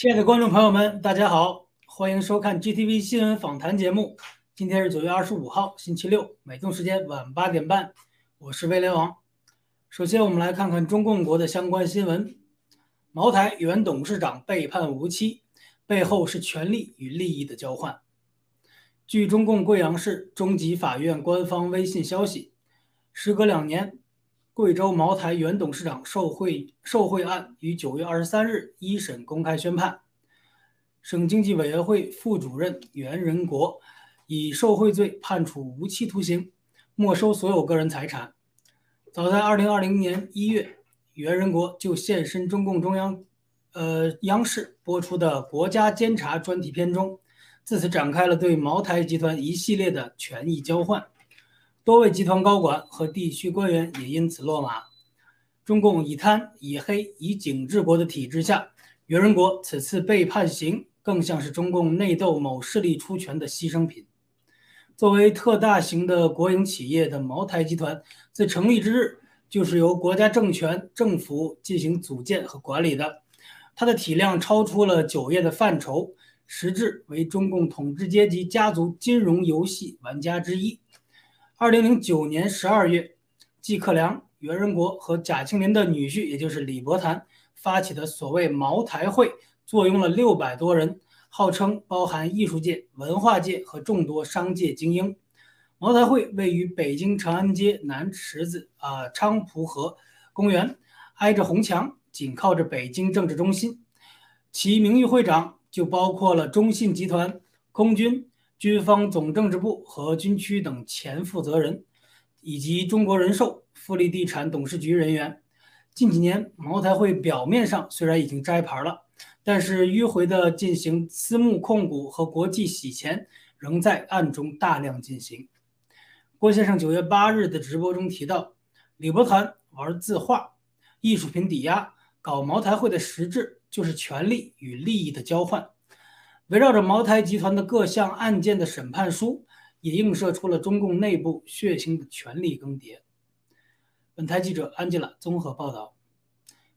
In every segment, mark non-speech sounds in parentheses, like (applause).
亲爱的观众朋友们，大家好，欢迎收看 GTV 新闻访谈节目。今天是九月二十五号，星期六，美东时间晚八点半，我是威廉王。首先，我们来看看中共国的相关新闻：茅台原董事长被判无期，背后是权力与利益的交换。据中共贵阳市中级法院官方微信消息，时隔两年。贵州茅台原董事长受贿受贿案于九月二十三日一审公开宣判，省经济委员会副主任袁仁国以受贿罪判处无期徒刑，没收所有个人财产。早在二零二零年一月，袁仁国就现身中共中央呃央视播出的国家监察专题片中，自此展开了对茅台集团一系列的权益交换。多位集团高管和地区官员也因此落马。中共以贪以黑以警治国的体制下，袁仁国此次被判刑，更像是中共内斗某势力出拳的牺牲品。作为特大型的国营企业的茅台集团，自成立之日就是由国家政权政府进行组建和管理的。它的体量超出了酒业的范畴，实质为中共统治阶级家族金融游戏玩家之一。二零零九年十二月，季克良、袁仁国和贾庆林的女婿，也就是李伯潭发起的所谓“茅台会”，坐拥了六百多人，号称包含艺术界、文化界和众多商界精英。茅台会位于北京长安街南池子啊昌蒲河公园，挨着红墙，紧靠着北京政治中心。其名誉会长就包括了中信集团、空军。军方总政治部和军区等前负责人，以及中国人寿、富力地产董事局人员。近几年，茅台会表面上虽然已经摘牌了，但是迂回的进行私募控股和国际洗钱，仍在暗中大量进行。郭先生九月八日的直播中提到，李伯潭玩字画、艺术品抵押，搞茅台会的实质就是权力与利益的交换。围绕着茅台集团的各项案件的审判书，也映射出了中共内部血腥的权力更迭。本台记者安吉拉综合报道。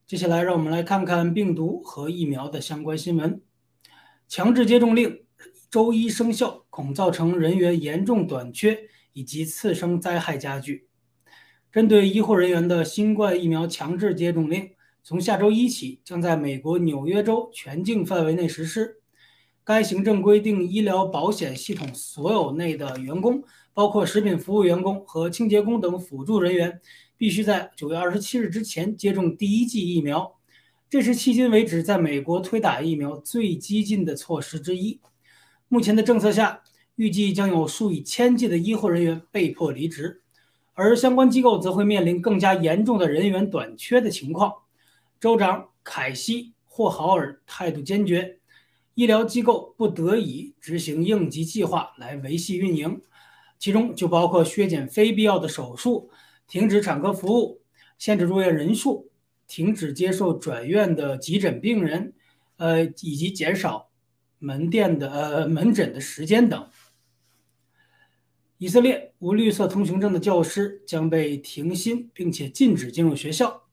接下来，让我们来看看病毒和疫苗的相关新闻。强制接种令周一生效，恐造成人员严重短缺以及次生灾害加剧。针对医护人员的新冠疫苗强制接种令，从下周一起将在美国纽约州全境范围内实施。该行政规定，医疗保险系统所有内的员工，包括食品服务员工和清洁工等辅助人员，必须在九月二十七日之前接种第一剂疫苗。这是迄今为止在美国推打疫苗最激进的措施之一。目前的政策下，预计将有数以千计的医护人员被迫离职，而相关机构则会面临更加严重的人员短缺的情况。州长凯西·霍豪尔态度坚决。医疗机构不得已执行应急计划来维系运营，其中就包括削减非必要的手术、停止产科服务、限制入院人数、停止接受转院的急诊病人，呃，以及减少门店的呃门诊的时间等。以色列无绿色通行证的教师将被停薪，并且禁止进入学校。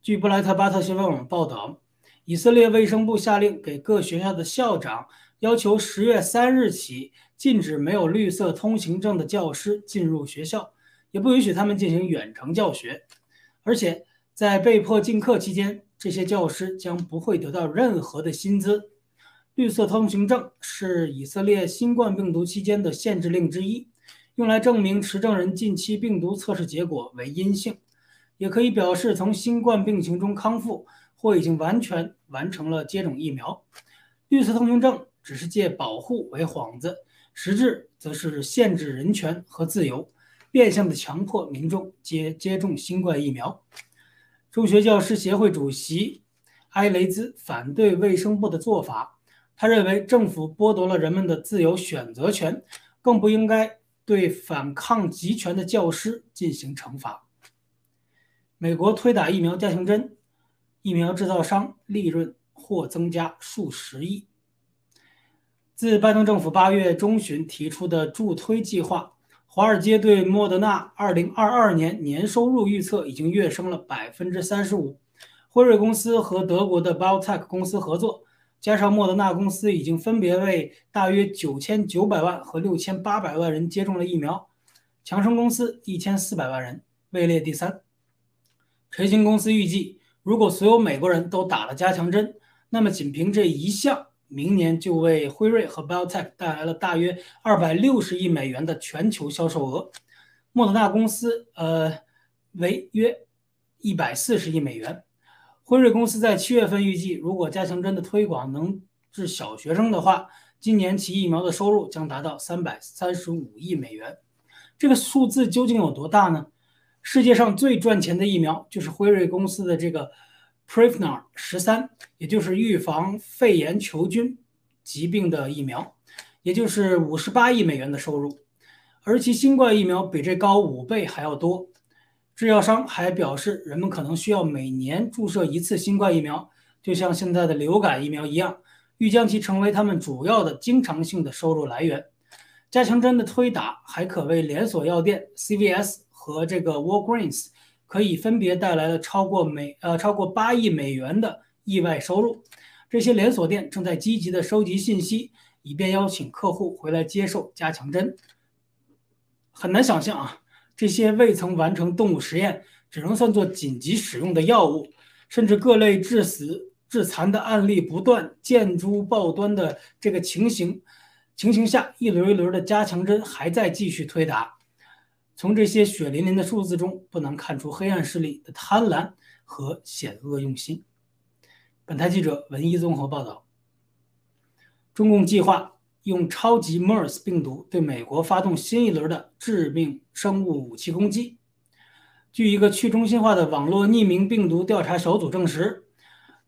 据布莱特巴特新闻网报道。以色列卫生部下令给各学校的校长，要求十月三日起禁止没有绿色通行证的教师进入学校，也不允许他们进行远程教学。而且在被迫进课期间，这些教师将不会得到任何的薪资。绿色通行证是以色列新冠病毒期间的限制令之一，用来证明持证人近期病毒测试结果为阴性，也可以表示从新冠病情中康复。或已经完全完成了接种疫苗，绿色通行证只是借保护为幌子，实质则是限制人权和自由，变相的强迫民众接接种新冠疫苗。中学教师协会主席埃雷兹反对卫生部的做法，他认为政府剥夺了人们的自由选择权，更不应该对反抗集权的教师进行惩罚。美国推打疫苗加强针。疫苗制造商利润或增加数十亿。自拜登政府八月中旬提出的助推计划，华尔街对莫德纳2022年年收入预测已经跃升了百分之三十五。辉瑞公司和德国的 BioTech 公司合作，加上莫德纳公司已经分别为大约九千九百万和六千八百万人接种了疫苗，强生公司一千四百万人位列第三。锤星公司预计，如果所有美国人都打了加强针，那么仅凭这一项，明年就为辉瑞和 BioTech 带来了大约二百六十亿美元的全球销售额。莫德纳公司，呃，为约一百四十亿美元。辉瑞公司在七月份预计，如果加强针的推广能治小学生的话，今年其疫苗的收入将达到三百三十五亿美元。这个数字究竟有多大呢？世界上最赚钱的疫苗就是辉瑞公司的这个 Prevnar 十三，也就是预防肺炎球菌疾病的疫苗，也就是五十八亿美元的收入，而其新冠疫苗比这高五倍还要多。制药商还表示，人们可能需要每年注射一次新冠疫苗，就像现在的流感疫苗一样，欲将其成为他们主要的经常性的收入来源。加强针的推打还可为连锁药店 CVS 和这个 Walgreens 可以分别带来了超过美呃超过八亿美元的意外收入。这些连锁店正在积极的收集信息，以便邀请客户回来接受加强针。很难想象啊。这些未曾完成动物实验，只能算作紧急使用的药物，甚至各类致死、致残的案例不断、见诸报端的这个情形情形下，一轮一轮的加强针还在继续推打。从这些血淋淋的数字中，不难看出黑暗势力的贪婪和险恶用心。本台记者文一综合报道：中共计划。用超级 MERS 病毒对美国发动新一轮的致命生物武器攻击。据一个去中心化的网络匿名病毒调查小组证实，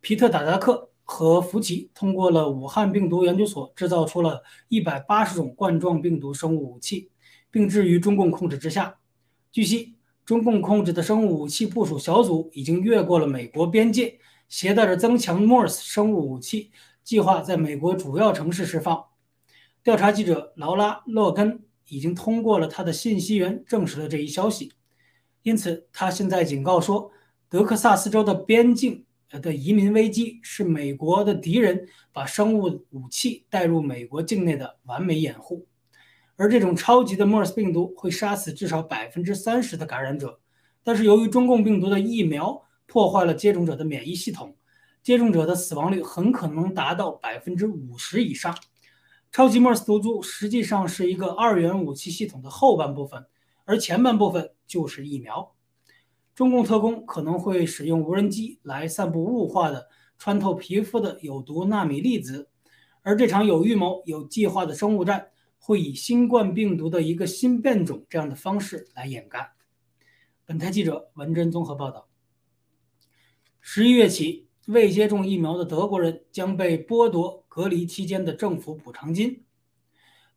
皮特·达达克和福奇通过了武汉病毒研究所制造出了一百八十种冠状病毒生物武器，并置于中共控制之下。据悉，中共控制的生物武器部署小组已经越过了美国边界，携带着增强 Morse 生物武器，计划在美国主要城市释放。调查记者劳拉·洛根已经通过了他的信息源证实了这一消息，因此他现在警告说，德克萨斯州的边境的移民危机是美国的敌人把生物武器带入美国境内的完美掩护。而这种超级的 MERS 病毒会杀死至少百分之三十的感染者，但是由于中共病毒的疫苗破坏了接种者的免疫系统，接种者的死亡率很可能达到百分之五十以上。超级 MERS 毒株实际上是一个二元武器系统的后半部分，而前半部分就是疫苗。中共特工可能会使用无人机来散布雾化的、穿透皮肤的有毒纳米粒子，而这场有预谋、有计划的生物战会以新冠病毒的一个新变种这样的方式来掩盖。本台记者文珍综合报道。十一月起。未接种疫苗的德国人将被剥夺隔离期间的政府补偿金。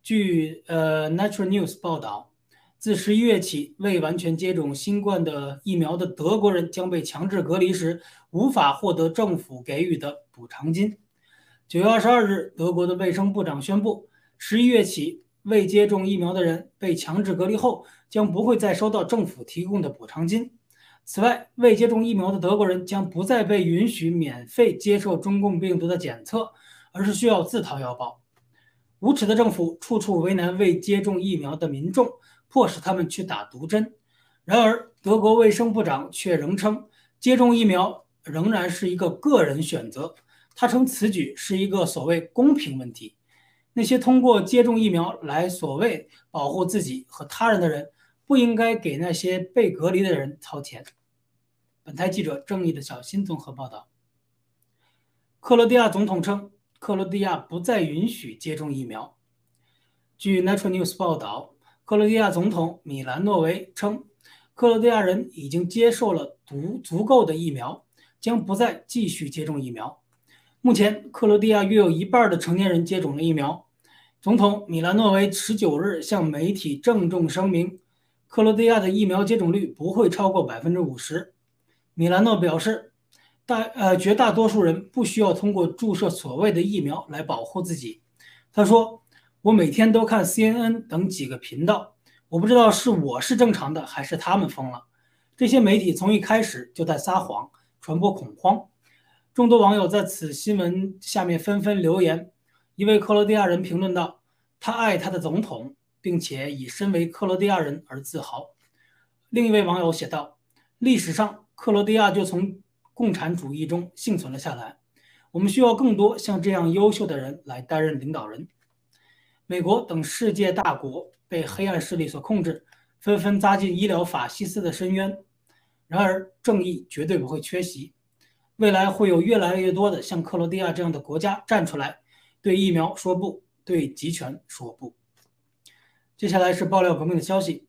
据呃 Nature News 报道，自十一月起，未完全接种新冠的疫苗的德国人将被强制隔离时无法获得政府给予的补偿金。九月二十二日，德国的卫生部长宣布，十一月起，未接种疫苗的人被强制隔离后将不会再收到政府提供的补偿金。此外，未接种疫苗的德国人将不再被允许免费接受中共病毒的检测，而是需要自掏腰包。无耻的政府处处为难未接种疫苗的民众，迫使他们去打毒针。然而，德国卫生部长却仍称，接种疫苗仍然是一个个人选择。他称此举是一个所谓公平问题。那些通过接种疫苗来所谓保护自己和他人的人。不应该给那些被隔离的人掏钱。本台记者正义的小新综合报道。克罗地亚总统称，克罗地亚不再允许接种疫苗。据 Nature News 报道，克罗地亚总统米兰诺维称，克罗地亚人已经接受了足足够的疫苗，将不再继续接种疫苗。目前，克罗地亚约有一半的成年人接种了疫苗。总统米兰诺维十九日向媒体郑重声明。克罗地亚的疫苗接种率不会超过百分之五十。米兰诺表示，大呃绝大多数人不需要通过注射所谓的疫苗来保护自己。他说：“我每天都看 CNN 等几个频道，我不知道是我是正常的还是他们疯了。这些媒体从一开始就在撒谎，传播恐慌。众多网友在此新闻下面纷纷留言。一位克罗地亚人评论道：“他爱他的总统，并且以身为克罗地亚人而自豪。”另一位网友写道：“历史上，克罗地亚就从共产主义中幸存了下来。我们需要更多像这样优秀的人来担任领导人。”美国等世界大国被黑暗势力所控制，纷纷扎进医疗法西斯的深渊。然而，正义绝对不会缺席。未来会有越来越多的像克罗地亚这样的国家站出来。对疫苗说不，对集权说不。接下来是爆料革命的消息：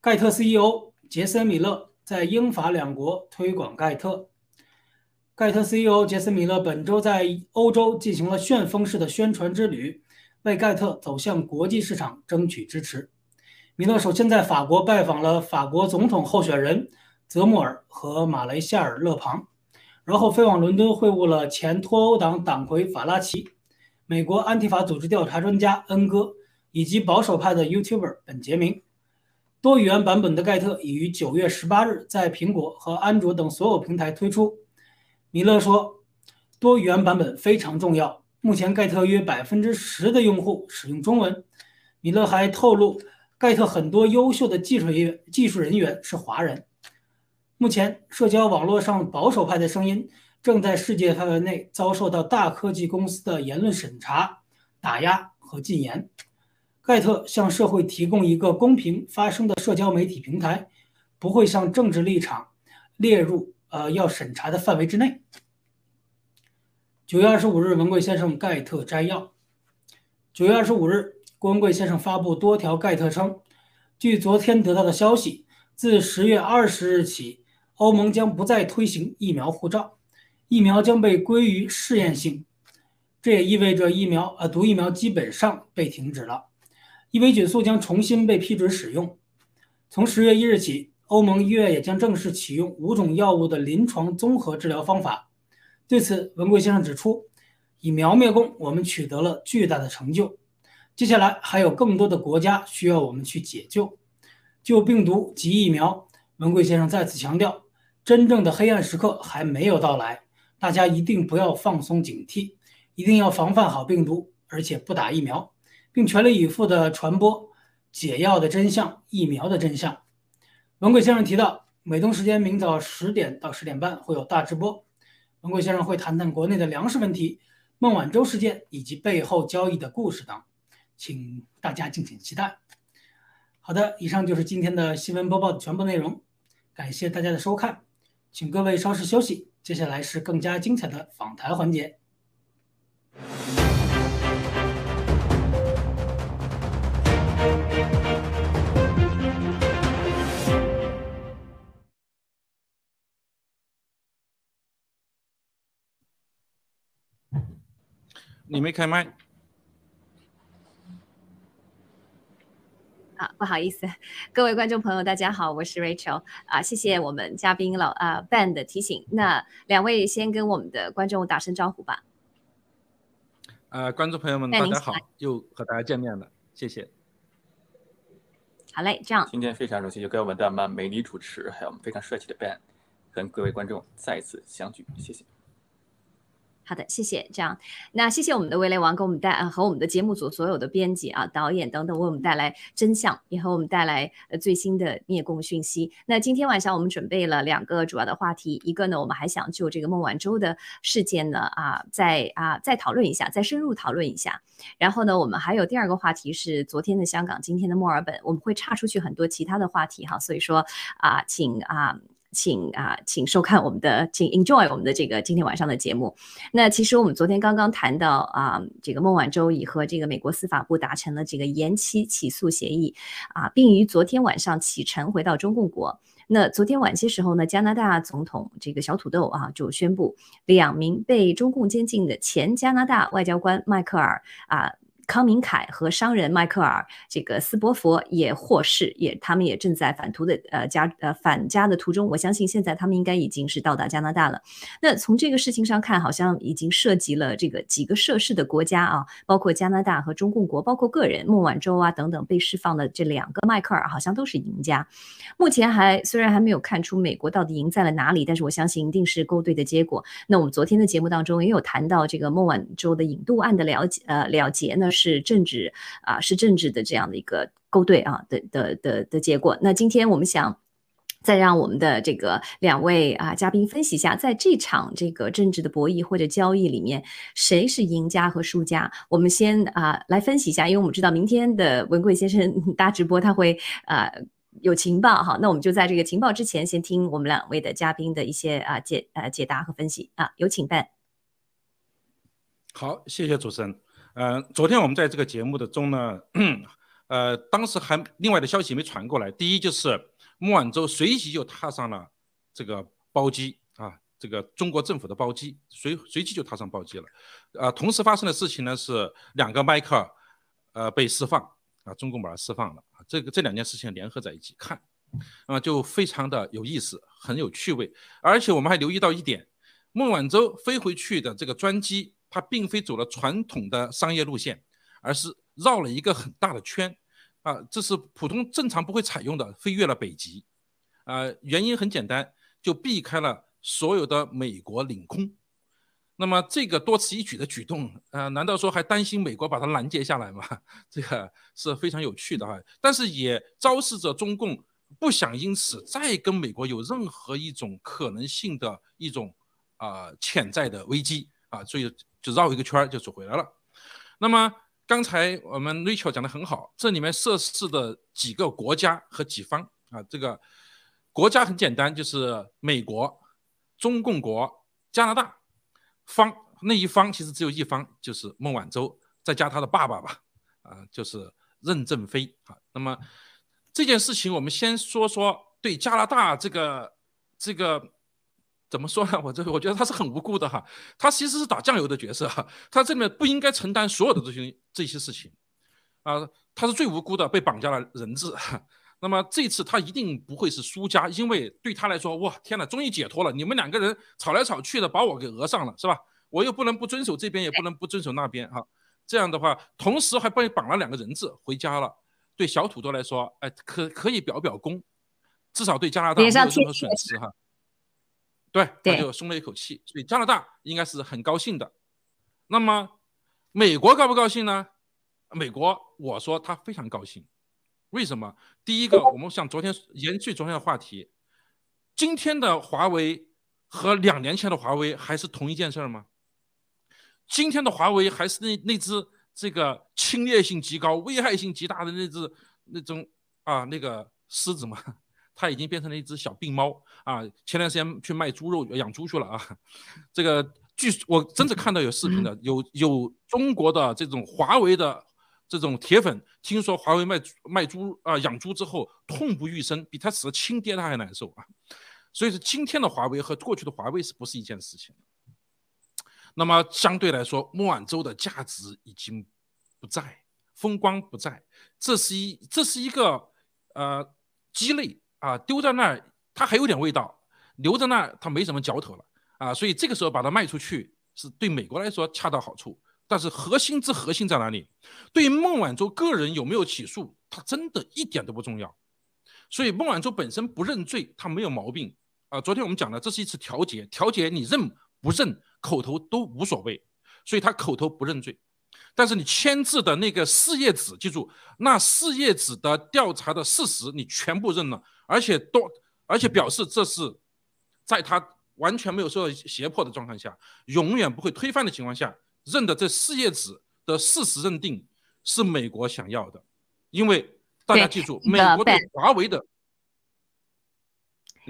盖特 CEO 杰森·米勒在英法两国推广盖特。盖特 CEO 杰森·米勒本周在欧洲进行了旋风式的宣传之旅，为盖特走向国际市场争取支持。米勒首先在法国拜访了法国总统候选人泽穆尔和马雷夏尔·勒庞，然后飞往伦敦会晤了前脱欧党党魁法拉奇。美国安提法组织调查专家恩哥以及保守派的 YouTuber 本杰明，多语言版本的盖特已于九月十八日在苹果和安卓等所有平台推出。米勒说，多语言版本非常重要。目前盖特约百分之十的用户使用中文。米勒还透露，盖特很多优秀的技术人员技术人员是华人。目前社交网络上保守派的声音。正在世界范围内遭受到大科技公司的言论审查、打压和禁言。盖特向社会提供一个公平发声的社交媒体平台，不会向政治立场列入呃要审查的范围之内。九月二十五日，文贵先生盖特摘要。九月二十五日，郭文贵先生发布多条盖特称，据昨天得到的消息，自十月二十日起，欧盟将不再推行疫苗护照。疫苗将被归于试验性，这也意味着疫苗呃毒疫苗基本上被停止了。伊维菌素将重新被批准使用。从十月一日起，欧盟医院也将正式启用五种药物的临床综合治疗方法。对此，文贵先生指出，以苗灭共，我们取得了巨大的成就。接下来还有更多的国家需要我们去解救。就病毒及疫苗，文贵先生再次强调，真正的黑暗时刻还没有到来。大家一定不要放松警惕，一定要防范好病毒，而且不打疫苗，并全力以赴地传播解药的真相、疫苗的真相。文贵先生提到，美东时间明早十点到十点半会有大直播，文贵先生会谈谈国内的粮食问题、孟晚舟事件以及背后交易的故事等，请大家敬请期待。好的，以上就是今天的新闻播报的全部内容，感谢大家的收看，请各位稍事休息。接下来是更加精彩的访谈环节。你没开麦。啊，不好意思，各位观众朋友，大家好，我是 Rachel 啊，谢谢我们嘉宾老啊 Ben 的提醒。那两位先跟我们的观众打声招呼吧。呃，观众朋友们，大家好，又和大家见面了，谢谢。好嘞，这样。今天非常荣幸，就跟我们的美女主持，还有我们非常帅气的 Ben，跟各位观众再一次相聚，谢谢。好的，谢谢。这样，那谢谢我们的威雷王给我们带和我们的节目组所有的编辑啊、导演等等，为我们带来真相，也和我们带来呃最新的灭共讯息。那今天晚上我们准备了两个主要的话题，一个呢，我们还想就这个孟晚舟的事件呢啊，再啊再讨论一下，再深入讨论一下。然后呢，我们还有第二个话题是昨天的香港，今天的墨尔本，我们会岔出去很多其他的话题哈。所以说啊，请啊。请啊，请收看我们的，请 enjoy 我们的这个今天晚上的节目。那其实我们昨天刚刚谈到啊，这个孟晚舟已和这个美国司法部达成了这个延期起诉协议啊，并于昨天晚上启程回到中共国。那昨天晚些时候呢，加拿大总统这个小土豆啊就宣布，两名被中共监禁的前加拿大外交官迈克尔啊。康明凯和商人迈克尔这个斯伯佛也获释，也他们也正在返途的呃加呃返家的途中。我相信现在他们应该已经是到达加拿大了。那从这个事情上看，好像已经涉及了这个几个涉事的国家啊，包括加拿大和中共国，包括个人孟晚舟啊等等被释放的这两个迈克尔，好像都是赢家。目前还虽然还没有看出美国到底赢在了哪里，但是我相信一定是勾兑的结果。那我们昨天的节目当中也有谈到这个孟晚舟的引渡案的了解，呃，了结呢是政治啊，是政治的这样的一个勾兑啊的的的的结果。那今天我们想再让我们的这个两位啊嘉宾分析一下，在这场这个政治的博弈或者交易里面，谁是赢家和输家？我们先啊来分析一下，因为我们知道明天的文贵先生 (laughs) 搭直播，他会啊。有情报哈，那我们就在这个情报之前，先听我们两位的嘉宾的一些啊解呃解答和分析啊，有请办。好，谢谢主持人。呃，昨天我们在这个节目的中呢，(clears throat) 呃，当时还另外的消息没传过来。第一就是孟晚舟随即就踏上了这个包机啊，这个中国政府的包机，随随即就踏上包机了。啊，同时发生的事情呢是两个迈克呃被释放啊，中共把他释放了。这个这两件事情联合在一起看，啊，就非常的有意思，很有趣味。而且我们还留意到一点，孟晚舟飞回去的这个专机，它并非走了传统的商业路线，而是绕了一个很大的圈，啊，这是普通正常不会采用的，飞越了北极，啊，原因很简单，就避开了所有的美国领空。那么这个多此一举的举动，呃，难道说还担心美国把它拦截下来吗？(laughs) 这个是非常有趣的哈，但是也昭示着中共不想因此再跟美国有任何一种可能性的一种啊潜在的危机啊，所以就绕一个圈就走回来了。那么刚才我们 Rachel 讲的很好，这里面涉事的几个国家和几方啊，这个国家很简单，就是美国、中共国、加拿大。方那一方其实只有一方，就是孟晚舟，再加他的爸爸吧，啊，就是任正非啊。那么这件事情，我们先说说对加拿大这个这个怎么说呢？我这我觉得他是很无辜的哈，他其实是打酱油的角色哈，他这里面不应该承担所有的这些这些事情啊，他是最无辜的，被绑架了人质。那么这次他一定不会是输家，因为对他来说，哇，天哪，终于解脱了！你们两个人吵来吵去的，把我给讹上了，是吧？我又不能不遵守这边，也不能不遵守那边，哈，这样的话，同时还被绑了两个人质回家了。对小土豆来说，哎，可可以表表功，至少对加拿大没有任何损失，哈。对，他就松了一口气，所以加拿大应该是很高兴的。那么美国高不高兴呢？美国，我说他非常高兴。为什么？第一个，我们像昨天延续昨天的话题，今天的华为和两年前的华为还是同一件事吗？今天的华为还是那那只这个侵略性极高、危害性极大的那只那种啊那个狮子吗？它已经变成了一只小病猫啊！前段时间去卖猪肉养猪去了啊！(laughs) 这个据我真的看到有视频的，有有中国的这种华为的。这种铁粉听说华为卖卖猪啊养猪之后痛不欲生，比他死了亲爹他还难受啊！所以说今天的华为和过去的华为是不是一件事情？那么相对来说，孟晚舟的价值已经不在，风光不在，这是一这是一个呃鸡肋啊，丢在那儿它还有点味道，留在那儿它没什么嚼头了啊！所以这个时候把它卖出去是对美国来说恰到好处。但是核心之核心在哪里？对于孟晚舟个人有没有起诉，他真的一点都不重要。所以孟晚舟本身不认罪，他没有毛病啊。昨天我们讲了，这是一次调解，调解你认不认，口头都无所谓。所以他口头不认罪，但是你签字的那个四页纸，记住，那四页纸的调查的事实你全部认了，而且多而且表示这是在他完全没有受到胁迫的状况下，永远不会推翻的情况下。认的这四页纸的事实认定是美国想要的，因为大家记住，美国对华为的，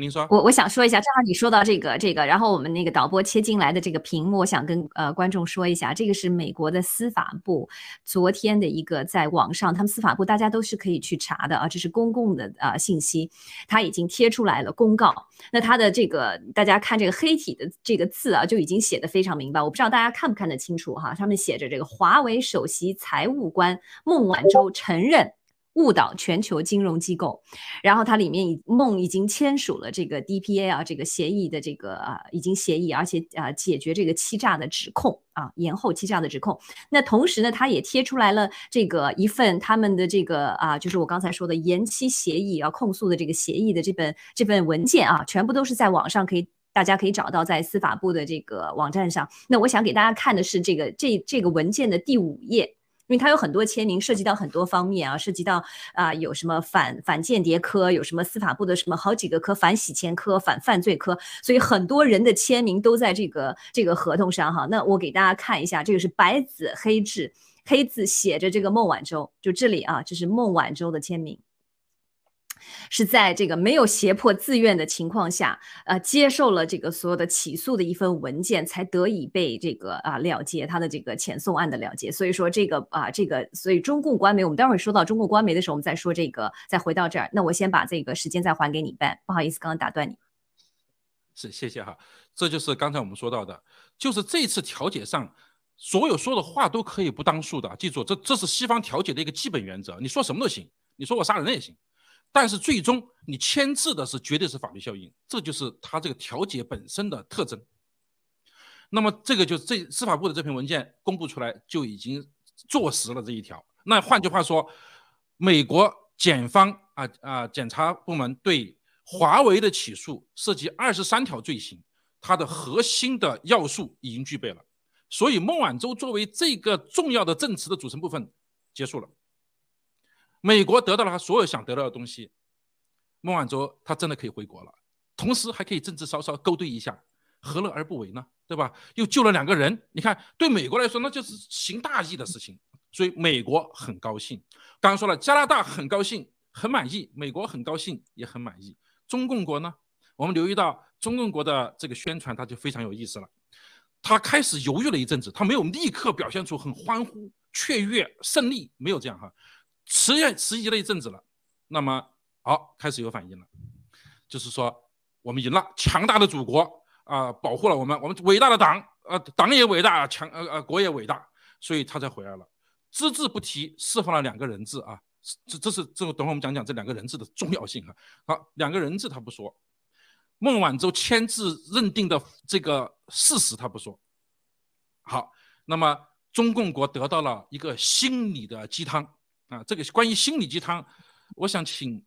您说，我我想说一下，正好你说到这个这个，然后我们那个导播切进来的这个屏幕，我想跟呃观众说一下，这个是美国的司法部昨天的一个在网上，他们司法部大家都是可以去查的啊，这是公共的啊信息，他已经贴出来了公告。那他的这个大家看这个黑体的这个字啊，就已经写的非常明白，我不知道大家看不看得清楚哈，上面写着这个华为首席财务官孟晚舟承认。误导全球金融机构，然后它里面已梦已经签署了这个 DPA 啊，这个协议的这个啊已经协议，而且啊解决这个欺诈的指控啊，延后欺诈的指控。那同时呢，他也贴出来了这个一份他们的这个啊，就是我刚才说的延期协议啊，控诉的这个协议的这本这份文件啊，全部都是在网上可以大家可以找到在司法部的这个网站上。那我想给大家看的是这个这这个文件的第五页。因为它有很多签名，涉及到很多方面啊，涉及到啊有什么反反间谍科，有什么司法部的什么好几个科，反洗钱科、反犯罪科，所以很多人的签名都在这个这个合同上哈。那我给大家看一下，这个是白纸黑字，黑字写着这个孟晚舟，就这里啊，这是孟晚舟的签名。是在这个没有胁迫自愿的情况下，呃，接受了这个所有的起诉的一份文件，才得以被这个啊了结他的这个遣送案的了结。所以说这个啊这个，所以中共官媒，我们待会儿说到中共官媒的时候，我们再说这个。再回到这儿，那我先把这个时间再还给你办，不好意思，刚刚打断你。是，谢谢哈。这就是刚才我们说到的，就是这次调解上，所有说的话都可以不当数的。记住，这这是西方调解的一个基本原则。你说什么都行，你说我杀人也行。但是最终你签字的是绝对是法律效应，这就是他这个调解本身的特征。那么这个就这司法部的这篇文件公布出来就已经坐实了这一条。那换句话说，美国检方啊啊检察部门对华为的起诉涉及二十三条罪行，它的核心的要素已经具备了。所以孟晚舟作为这个重要的证词的组成部分结束了。美国得到了他所有想得到的东西，孟晚舟他真的可以回国了，同时还可以政治稍稍勾兑一下，何乐而不为呢？对吧？又救了两个人，你看对美国来说那就是行大义的事情，所以美国很高兴。刚刚说了，加拿大很高兴，很满意；美国很高兴，也很满意。中共国呢？我们留意到中共国的这个宣传，他就非常有意思了。他开始犹豫了一阵子，他没有立刻表现出很欢呼、雀跃、胜利，没有这样哈。迟疑迟疑了一阵子了，那么好，开始有反应了，就是说我们赢了，强大的祖国啊，保护了我们，我们伟大的党，呃，党也伟大，强呃呃国也伟大，所以他才回来了，只字不提释放了两个人质啊，这这是这个等会我们讲讲这两个人质的重要性啊。好，两个人质他不说，孟晚舟签字认定的这个事实他不说，好，那么中共国得到了一个心理的鸡汤。啊，这个关于心理鸡汤，我想请，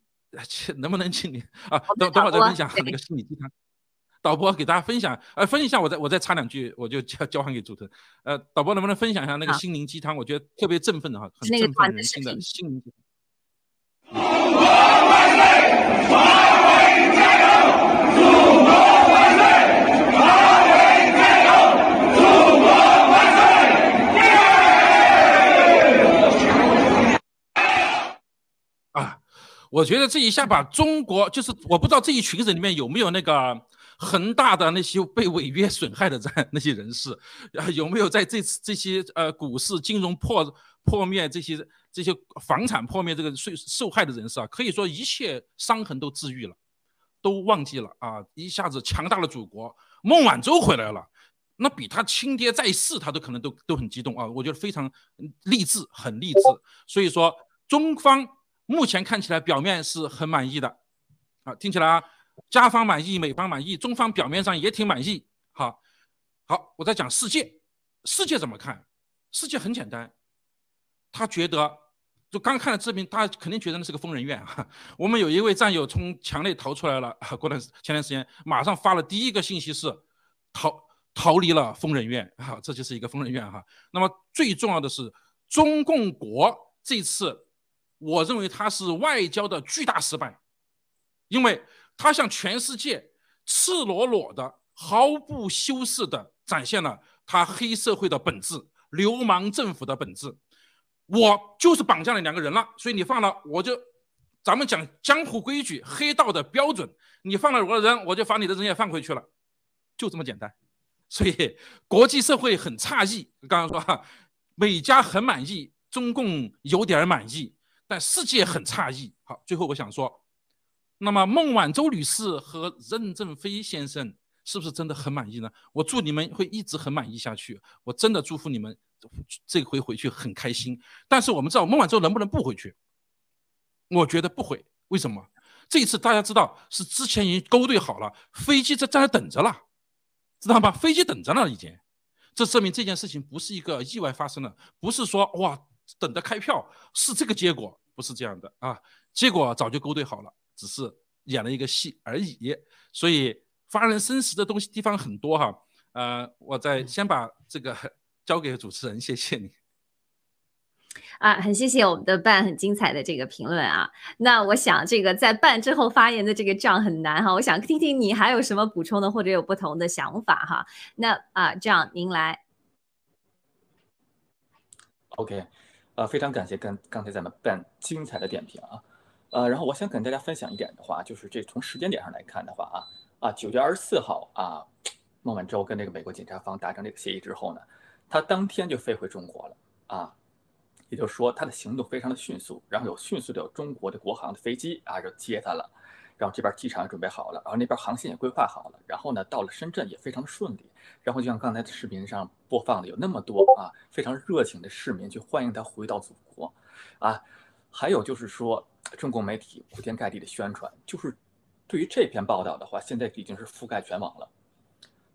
请能不能请你啊？等等会儿再分享那个心理鸡汤。导播给大家分享，呃，分享一下，我再我再插两句，我就交交还给主持人。呃，导播能不能分享一下那个心灵鸡汤？我觉得特别振奋的哈，很振奋人心的心灵鸡汤。我觉得这一下把中国，就是我不知道这一群人里面有没有那个恒大的那些被违约损害的这 (laughs) 那些人士，啊，有没有在这次这些呃股市金融破破灭这些这些房产破灭这个受受害的人士啊，可以说一切伤痕都治愈了，都忘记了啊，一下子强大的祖国，孟晚舟回来了，那比他亲爹在世他都可能都都很激动啊，我觉得非常励志，很励志，所以说中方。目前看起来表面是很满意的，啊，听起来啊，加方满意，美方满意，中方表面上也挺满意。好，好，我在讲世界，世界怎么看？世界很简单，他觉得，就刚看了视频，他肯定觉得那是个疯人院啊。(laughs) 我们有一位战友从墙内逃出来了，(laughs) 过段前段时间马上发了第一个信息是逃逃离了疯人院，(laughs) 哈，这就是一个疯人院哈。那么最重要的是，中共国这次。我认为他是外交的巨大失败，因为他向全世界赤裸裸的、毫不修饰的展现了他黑社会的本质、流氓政府的本质。我就是绑架了两个人了，所以你放了，我就咱们讲江湖规矩、黑道的标准，你放了我的人，我就把你的人也放回去了，就这么简单。所以国际社会很诧异，刚刚说哈，美加很满意，中共有点满意，但世界很诧异。好，最后我想说，那么孟晚舟女士和任正非先生是不是真的很满意呢？我祝你们会一直很满意下去，我真的祝福你们这回回去很开心。但是我们知道孟晚舟能不能不回去？我觉得不会。为什么？这一次大家知道是之前已经勾兑好了，飞机在在那等着了。知道吧？飞机等着呢，已经，这证明这件事情不是一个意外发生的，不是说哇等着开票是这个结果，不是这样的啊，结果早就勾兑好了，只是演了一个戏而已。所以发人深思的东西地方很多哈，呃，我再先把这个交给主持人，谢谢你。啊，很谢谢我们的办很精彩的这个评论啊。那我想这个在办之后发言的这个仗很难哈。我想听听你还有什么补充的，或者有不同的想法哈。那啊，这样您来。OK，呃，非常感谢刚刚才咱们办精彩的点评啊。呃，然后我想跟大家分享一点的话，就是这从时间点上来看的话啊啊，九月二十四号啊，孟晚舟跟这个美国检察方达成这个协议之后呢，他当天就飞回中国了啊。也就是说，他的行动非常的迅速，然后有迅速的有中国的国航的飞机啊，就接他了，然后这边机场也准备好了，然后那边航线也规划好了，然后呢，到了深圳也非常顺利，然后就像刚才的视频上播放的，有那么多啊非常热情的市民去欢迎他回到祖国，啊，还有就是说，中国媒体铺天盖地的宣传，就是对于这篇报道的话，现在已经是覆盖全网了。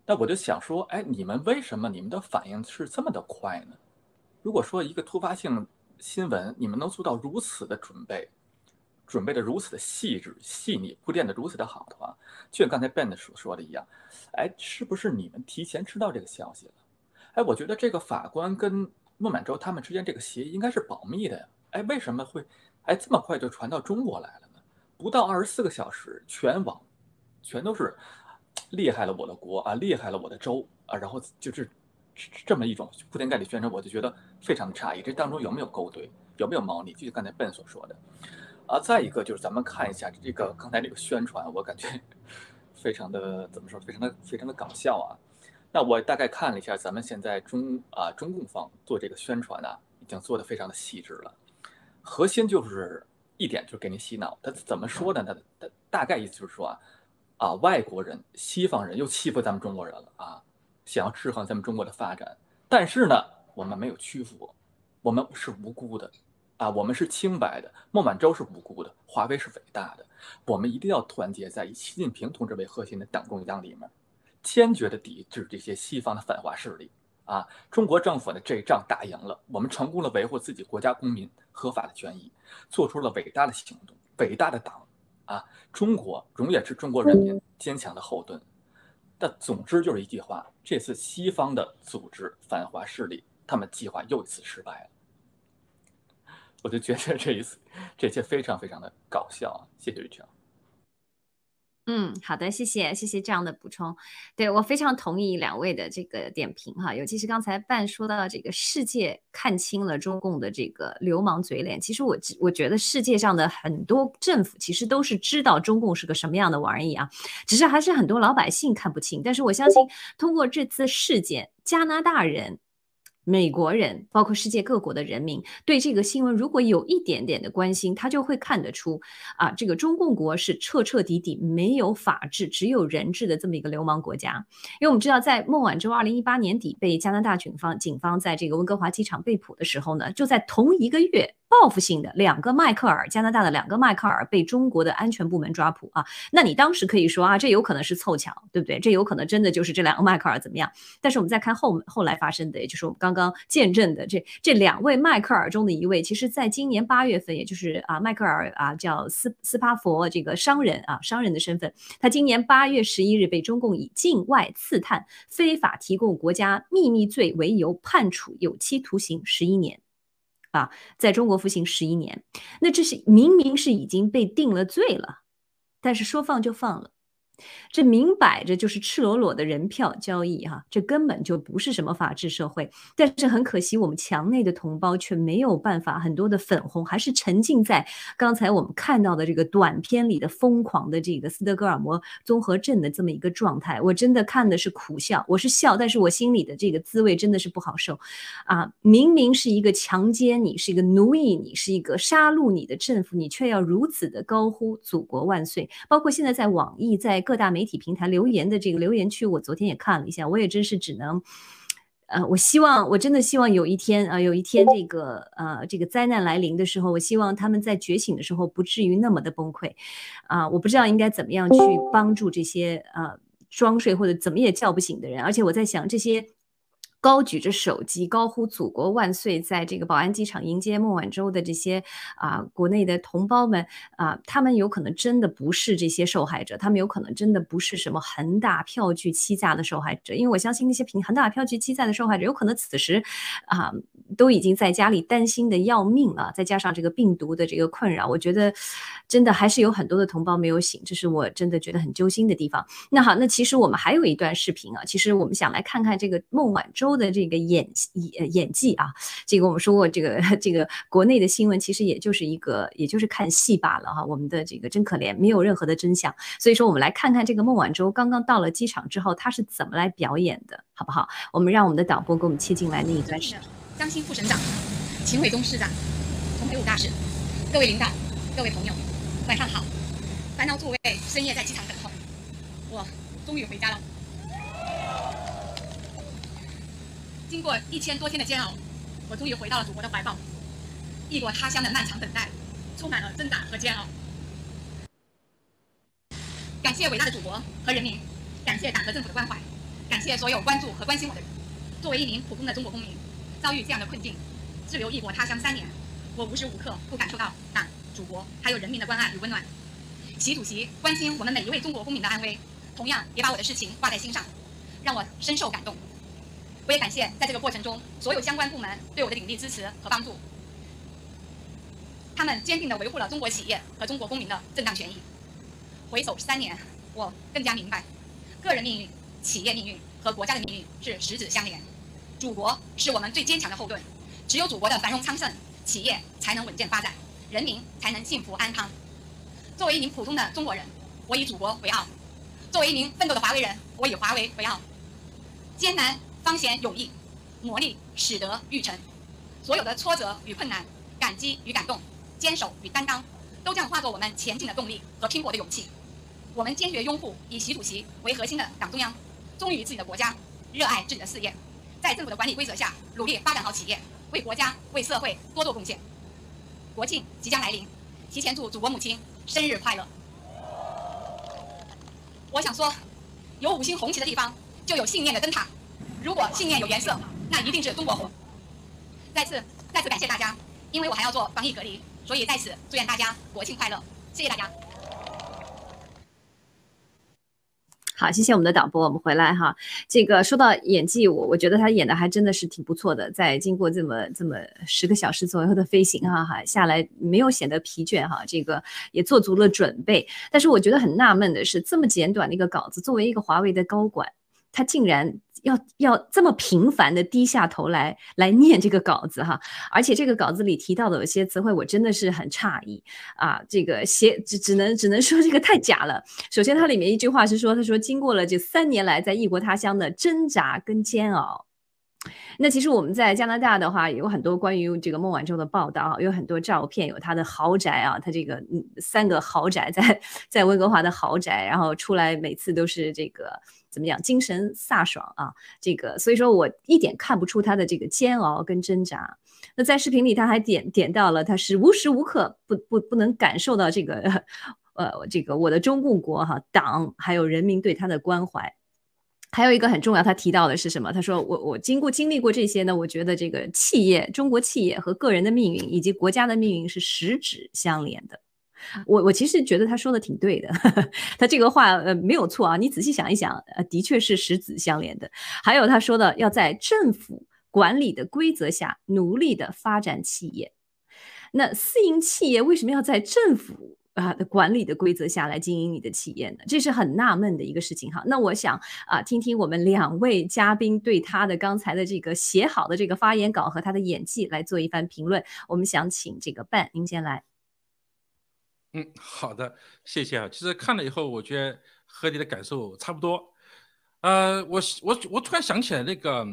那我就想说，哎，你们为什么你们的反应是这么的快呢？如果说一个突发性新闻，你们能做到如此的准备，准备的如此的细致细腻，铺垫的如此的好的话，就像刚才 Ben 所说的一样，哎，是不是你们提前知道这个消息了？哎，我觉得这个法官跟孟满舟他们之间这个协议应该是保密的呀。哎，为什么会哎这么快就传到中国来了呢？不到二十四个小时，全网全都是厉害了我的国啊，厉害了我的州啊，然后就是。这么一种铺天盖地宣传，我就觉得非常的诧异。这当中有没有勾兑，有没有猫腻？就像刚才 Ben 所说的。啊，再一个就是咱们看一下这个刚才这个宣传，我感觉 (laughs) 非常的怎么说？非常的非常的搞笑啊。那我大概看了一下，咱们现在中啊中共方做这个宣传呢，已经做的非常的细致了。核心就是一点，就是给您洗脑。他怎么说的？他他大概意思就是说啊啊，外国人、西方人又欺负咱们中国人了啊。想要制衡咱们中国的发展，但是呢，我们没有屈服，我们是无辜的，啊，我们是清白的。孟晚舟是无辜的，华为是伟大的。我们一定要团结在以习近平同志为核心的党中央里面，坚决的抵制这些西方的反华势力。啊，中国政府呢这一仗打赢了，我们成功了维护自己国家公民合法的权益，做出了伟大的行动，伟大的党。啊，中国永远是中国人民坚强的后盾。但总之就是一句话：这次西方的组织反华势力，他们计划又一次失败了。我就觉得这一次这些非常非常的搞笑啊！谢谢瑞秋。嗯，好的，谢谢，谢谢这样的补充。对我非常同意两位的这个点评哈，尤其是刚才半说到这个世界看清了中共的这个流氓嘴脸。其实我我觉得世界上的很多政府其实都是知道中共是个什么样的玩意啊，只是还是很多老百姓看不清。但是我相信通过这次事件，加拿大人。美国人，包括世界各国的人民，对这个新闻如果有一点点的关心，他就会看得出，啊，这个中共国是彻彻底底没有法治、只有人治的这么一个流氓国家。因为我们知道，在孟晚舟二零一八年底被加拿大警方警方在这个温哥华机场被捕的时候呢，就在同一个月。报复性的两个迈克尔，加拿大的两个迈克尔被中国的安全部门抓捕啊！那你当时可以说啊，这有可能是凑巧，对不对？这有可能真的就是这两个迈克尔怎么样？但是我们再看后后来发生的，也就是我们刚刚见证的这这两位迈克尔中的一位，其实在今年八月份，也就是啊迈克尔啊叫斯斯帕佛这个商人啊商人的身份，他今年八月十一日被中共以境外刺探、非法提供国家秘密罪为由判处有期徒刑十一年。啊，在中国服刑十一年，那这是明明是已经被定了罪了，但是说放就放了。这明摆着就是赤裸裸的人票交易哈，这根本就不是什么法治社会。但是很可惜，我们墙内的同胞却没有办法，很多的粉红还是沉浸在刚才我们看到的这个短片里的疯狂的这个斯德哥尔摩综合症的这么一个状态。我真的看的是苦笑，我是笑，但是我心里的这个滋味真的是不好受啊！明明是一个强奸你，是一个奴役你，是一个杀戮你的政府，你却要如此的高呼“祖国万岁”。包括现在在网易在。各大媒体平台留言的这个留言区，我昨天也看了一下，我也真是只能，呃，我希望，我真的希望有一天啊，有一天这个呃这个灾难来临的时候，我希望他们在觉醒的时候不至于那么的崩溃，啊，我不知道应该怎么样去帮助这些呃装睡或者怎么也叫不醒的人，而且我在想这些。高举着手机，高呼“祖国万岁”，在这个宝安机场迎接孟晚舟的这些啊，国内的同胞们啊，他们有可能真的不是这些受害者，他们有可能真的不是什么恒大票据欺诈的受害者，因为我相信那些凭恒大票据欺诈的受害者，有可能此时啊都已经在家里担心的要命了，再加上这个病毒的这个困扰，我觉得真的还是有很多的同胞没有醒，这是我真的觉得很揪心的地方。那好，那其实我们还有一段视频啊，其实我们想来看看这个孟晚舟。的这个演演演技啊，这个我们说过，这个 (laughs) 这个国内的新闻其实也就是一个，也就是看戏罢了哈。我们的这个真可怜，没有任何的真相。所以说，我们来看看这个孟晚舟刚刚到了机场之后，她是怎么来表演的，好不好？我们让我们的导播给我们切进来那一段。是张新副省长、秦伟东市长、丛培武大使，各位领导、各位朋友，晚上好。烦恼诸位深夜在机场等候，我终于回家了。经过一千多天的煎熬，我终于回到了祖国的怀抱。异国他乡的漫长等待，充满了挣扎和煎熬。感谢伟大的祖国和人民，感谢党和政府的关怀，感谢所有关注和关心我的人。作为一名普通的中国公民，遭遇这样的困境，滞留异国他乡三年，我无时无刻不感受到党、祖国还有人民的关爱与温暖。习主席关心我们每一位中国公民的安危，同样也把我的事情挂在心上，让我深受感动。我也感谢在这个过程中所有相关部门对我的鼎力支持和帮助，他们坚定地维护了中国企业和中国公民的正当权益。回首三年，我更加明白，个人命运、企业命运和国家的命运是十指相连。祖国是我们最坚强的后盾，只有祖国的繁荣昌盛，企业才能稳健发展，人民才能幸福安康。作为一名普通的中国人，我以祖国为傲；作为一名奋斗的华为人，我以华为为傲。艰难。方显有益，磨砺使得玉成。所有的挫折与困难，感激与感动，坚守与担当，都将化作我们前进的动力和拼搏的勇气。我们坚决拥护以习主席为核心的党中央，忠于自己的国家，热爱自己的事业，在政府的管理规则下，努力发展好企业，为国家为社会多做贡献。国庆即将来临，提前祝祖国母亲生日快乐。我想说，有五星红旗的地方，就有信念的灯塔。如果信念有颜色，那一定是中国红。再次再次感谢大家，因为我还要做防疫隔离，所以在此祝愿大家国庆快乐，谢谢大家。好，谢谢我们的导播，我们回来哈。这个说到演技，我我觉得他演的还真的是挺不错的，在经过这么这么十个小时左右的飞行哈哈下来，没有显得疲倦哈，这个也做足了准备。但是我觉得很纳闷的是，这么简短的一个稿子，作为一个华为的高管。他竟然要要这么频繁的低下头来来念这个稿子哈，而且这个稿子里提到的有些词汇，我真的是很诧异啊！这个写只只能只能说这个太假了。首先，它里面一句话是说，他说经过了这三年来在异国他乡的挣扎跟煎熬。那其实我们在加拿大的话，有很多关于这个孟晚舟的报道啊，有很多照片，有他的豪宅啊，他这个嗯三个豪宅在在温哥华的豪宅，然后出来每次都是这个怎么讲，精神飒爽啊，这个所以说我一点看不出他的这个煎熬跟挣扎。那在视频里他还点点到了，他是无时无刻不不不能感受到这个呃这个我的中共国哈党还有人民对他的关怀。还有一个很重要，他提到的是什么？他说：“我我经过经历过这些呢，我觉得这个企业、中国企业和个人的命运以及国家的命运是十指相连的。”我我其实觉得他说的挺对的，(laughs) 他这个话呃没有错啊。你仔细想一想，呃，的确是十指相连的。还有他说的要在政府管理的规则下努力的发展企业。那私营企业为什么要在政府啊的管理的规则下来经营你的企业呢？这是很纳闷的一个事情哈。那我想啊，听听我们两位嘉宾对他的刚才的这个写好的这个发言稿和他的演技来做一番评论。我们想请这个办，您先来。嗯，好的，谢谢啊。其实看了以后，我觉得和你的感受差不多。呃，我我我突然想起来，那个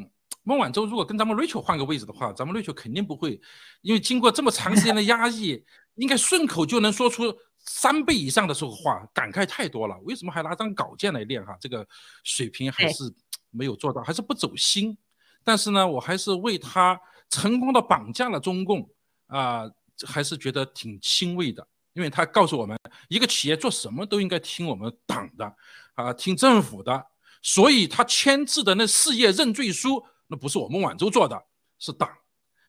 孟晚舟如果跟咱们 Rachel 换个位置的话，咱们 Rachel 肯定不会，因为经过这么长时间的压抑，应该顺口就能说出三倍以上的说话，感慨太多了。为什么还拿张稿件来练哈？这个水平还是没有做到，还是不走心。但是呢，我还是为他成功的绑架了中共啊，还是觉得挺欣慰的。因为他告诉我们，一个企业做什么都应该听我们党的，啊，听政府的。所以他签字的那事业认罪书，那不是我孟晚舟做的，是党，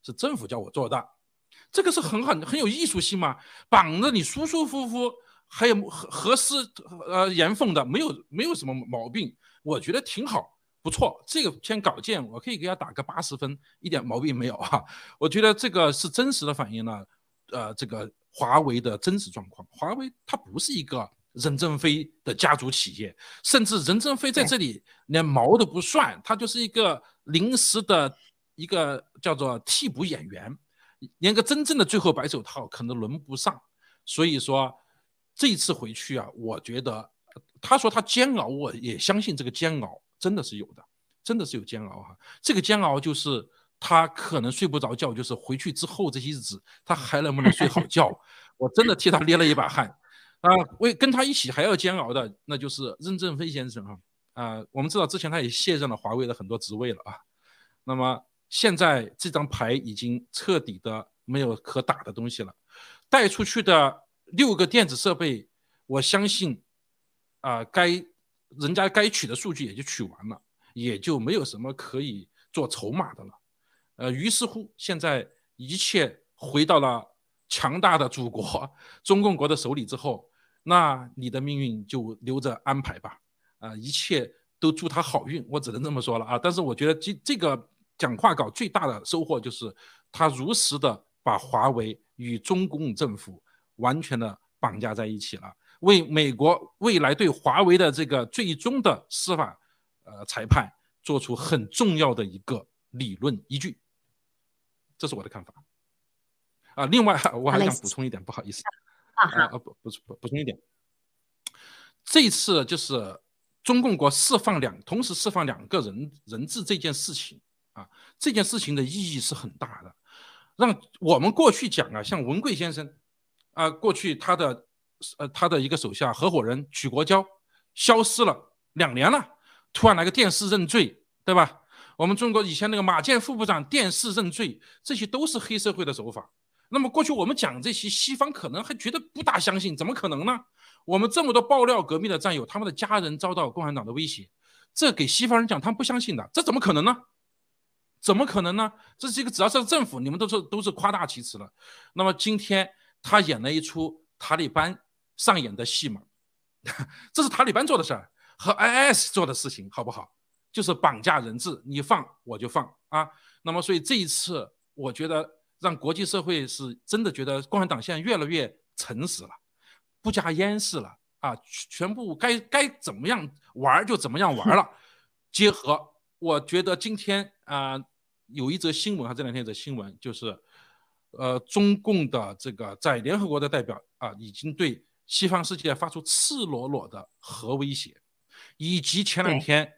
是政府叫我做的。这个是很很很有艺术性嘛，绑着你舒舒服服，还有合合适呃严缝的，没有没有什么毛病，我觉得挺好，不错。这个篇稿件我可以给他打个八十分，一点毛病没有啊。我觉得这个是真实的反映了，呃，这个。华为的真实状况，华为它不是一个任正非的家族企业，甚至任正非在这里连毛都不算，他就是一个临时的一个叫做替补演员，连个真正的最后白手套可能轮不上。所以说这一次回去啊，我觉得他说他煎熬，我也相信这个煎熬真的是有的，真的是有煎熬哈。这个煎熬就是。他可能睡不着觉，就是回去之后这些日子，他还能不能睡好觉？(laughs) 我真的替他捏了一把汗啊！为跟他一起还要煎熬的，那就是任正非先生啊啊！我们知道之前他也卸任了华为的很多职位了啊，那么现在这张牌已经彻底的没有可打的东西了，带出去的六个电子设备，我相信啊，该人家该取的数据也就取完了，也就没有什么可以做筹码的了。呃，于是乎，现在一切回到了强大的祖国 (laughs) 中共国的手里之后，那你的命运就留着安排吧。啊，一切都祝他好运，我只能这么说了啊。但是我觉得这这个讲话稿最大的收获就是他如实的把华为与中共政府完全的绑架在一起了，为美国未来对华为的这个最终的司法呃裁判做出很重要的一个理论依据。这是我的看法，啊，另外我还想补充一点，不好意思，(laughs) 啊啊不补补充一点，这次就是中共国释放两同时释放两个人人质这件事情啊，这件事情的意义是很大的，让我们过去讲啊，像文贵先生啊，过去他的呃他的一个手下合伙人曲国娇消失了两年了，突然来个电视认罪，对吧？我们中国以前那个马建副部长电视认罪，这些都是黑社会的手法。那么过去我们讲这些，西方可能还觉得不大相信，怎么可能呢？我们这么多爆料革命的战友，他们的家人遭到共产党的威胁，这给西方人讲，他们不相信的，这怎么可能呢？怎么可能呢？这是一个只要是政府，你们都是都是夸大其词了。那么今天他演了一出塔利班上演的戏码，(laughs) 这是塔利班做的事儿，和 IS 做的事情，好不好？就是绑架人质，你放我就放啊。那么，所以这一次，我觉得让国际社会是真的觉得共产党现在越来越诚实了，不加掩饰了啊，全部该该怎么样玩就怎么样玩了。(laughs) 结合，我觉得今天啊，有一则新闻啊，这两天一则新闻就是，呃，中共的这个在联合国的代表啊，已经对西方世界发出赤裸裸的核威胁，以及前两天。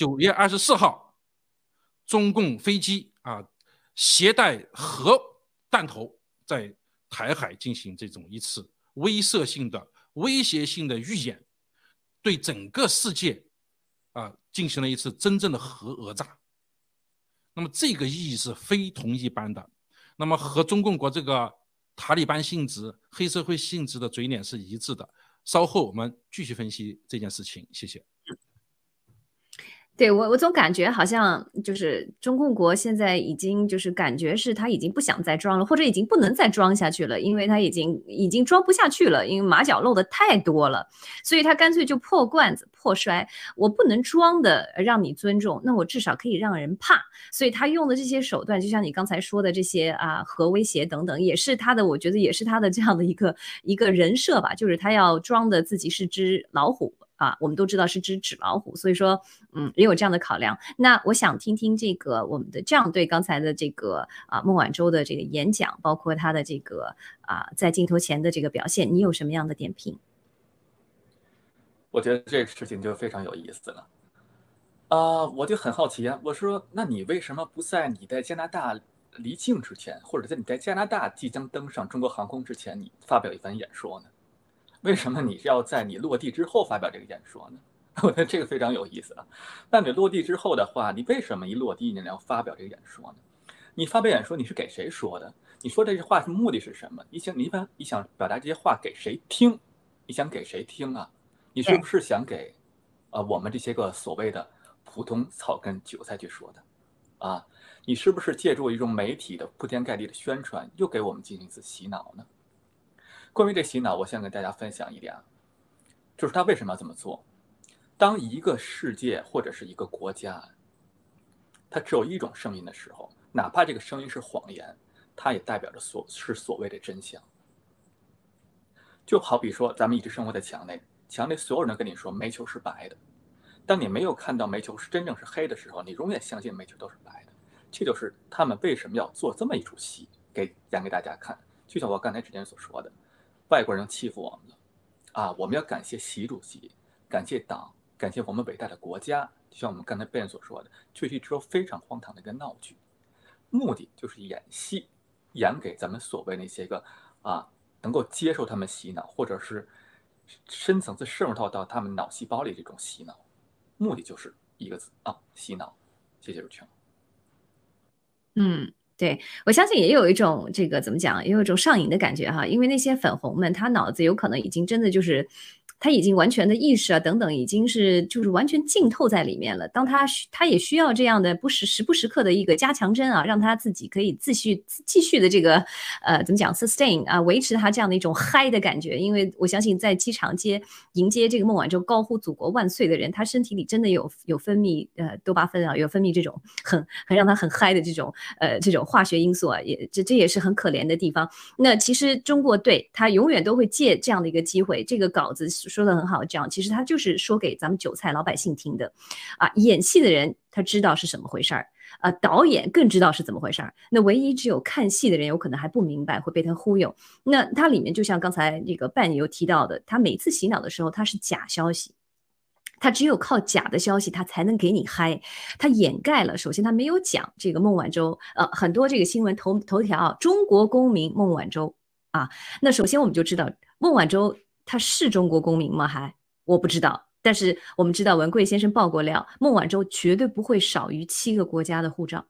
九月二十四号，中共飞机啊携带核弹头在台海进行这种一次威慑性的、威胁性的预演，对整个世界啊进行了一次真正的核讹诈。那么这个意义是非同一般的。那么和中共国这个塔利班性质、黑社会性质的嘴脸是一致的。稍后我们继续分析这件事情。谢谢。对我，我总感觉好像就是中共国现在已经就是感觉是他已经不想再装了，或者已经不能再装下去了，因为他已经已经装不下去了，因为马脚露的太多了，所以他干脆就破罐子破摔。我不能装的让你尊重，那我至少可以让人怕。所以他用的这些手段，就像你刚才说的这些啊核威胁等等，也是他的，我觉得也是他的这样的一个一个人设吧，就是他要装的自己是只老虎。啊，我们都知道是只纸老虎，所以说，嗯，也有这样的考量。那我想听听这个我们的这样对刚才的这个啊孟晚舟的这个演讲，包括他的这个啊在镜头前的这个表现，你有什么样的点评？我觉得这个事情就非常有意思了。啊，我就很好奇啊，我说，那你为什么不在你在加拿大离境之前，或者在你在加拿大即将登上中国航空之前，你发表一番演说呢？为什么你是要在你落地之后发表这个演说呢？(laughs) 我觉得这个非常有意思啊。那你落地之后的话，你为什么一落地你要发表这个演说呢？你发表演说你是给谁说的？你说这些话是目的是什么？你想你把你想表达这些话给谁听？你想给谁听啊？你是不是想给，呃，我们这些个所谓的普通草根韭菜去说的？啊，你是不是借助一种媒体的铺天盖地的宣传，又给我们进行一次洗脑呢？关于这洗脑，我先跟大家分享一点，就是他为什么要这么做。当一个世界或者是一个国家，它只有一种声音的时候，哪怕这个声音是谎言，它也代表着所是所谓的真相。就好比说，咱们一直生活在墙内，墙内所有人跟你说煤球是白的，当你没有看到煤球是真正是黑的时候，你永远相信煤球都是白的。这就是他们为什么要做这么一出戏，给演给大家看。就像我刚才之前所说的。外国人欺负我们了，啊！我们要感谢习主席，感谢党，感谢我们伟大的国家。就像我们刚才贝恩所说的，这是一出非常荒唐的一个闹剧，目的就是演戏，演给咱们所谓那些个啊，能够接受他们洗脑，或者是深层次渗透到他们脑细胞里这种洗脑，目的就是一个字啊，洗脑。谢谢主持人。嗯。对我相信也有一种这个怎么讲，也有一种上瘾的感觉哈，因为那些粉红们，他脑子有可能已经真的就是。他已经完全的意识啊，等等，已经是就是完全浸透在里面了。当他，他也需要这样的不时时不时刻的一个加强针啊，让他自己可以继续继续的这个呃怎么讲 sustain 啊，维持他这样的一种嗨的感觉。因为我相信在机场接迎接这个孟晚舟高呼祖国万岁的人，他身体里真的有有分泌呃多巴胺啊，有分泌这种很很让他很嗨的这种呃这种化学因素啊，也这这也是很可怜的地方。那其实中国队他永远都会借这样的一个机会，这个稿子。说的很好，这样其实他就是说给咱们韭菜老百姓听的，啊，演戏的人他知道是什么回事儿，啊，导演更知道是怎么回事儿。那唯一只有看戏的人有可能还不明白，会被他忽悠。那它里面就像刚才那个伴游提到的，他每次洗脑的时候，他是假消息，他只有靠假的消息，他才能给你嗨。他掩盖了，首先他没有讲这个孟晚舟，呃，很多这个新闻头头条，中国公民孟晚舟啊。那首先我们就知道孟晚舟。他是中国公民吗？还我不知道，但是我们知道文贵先生爆过料，孟晚舟绝对不会少于七个国家的护照。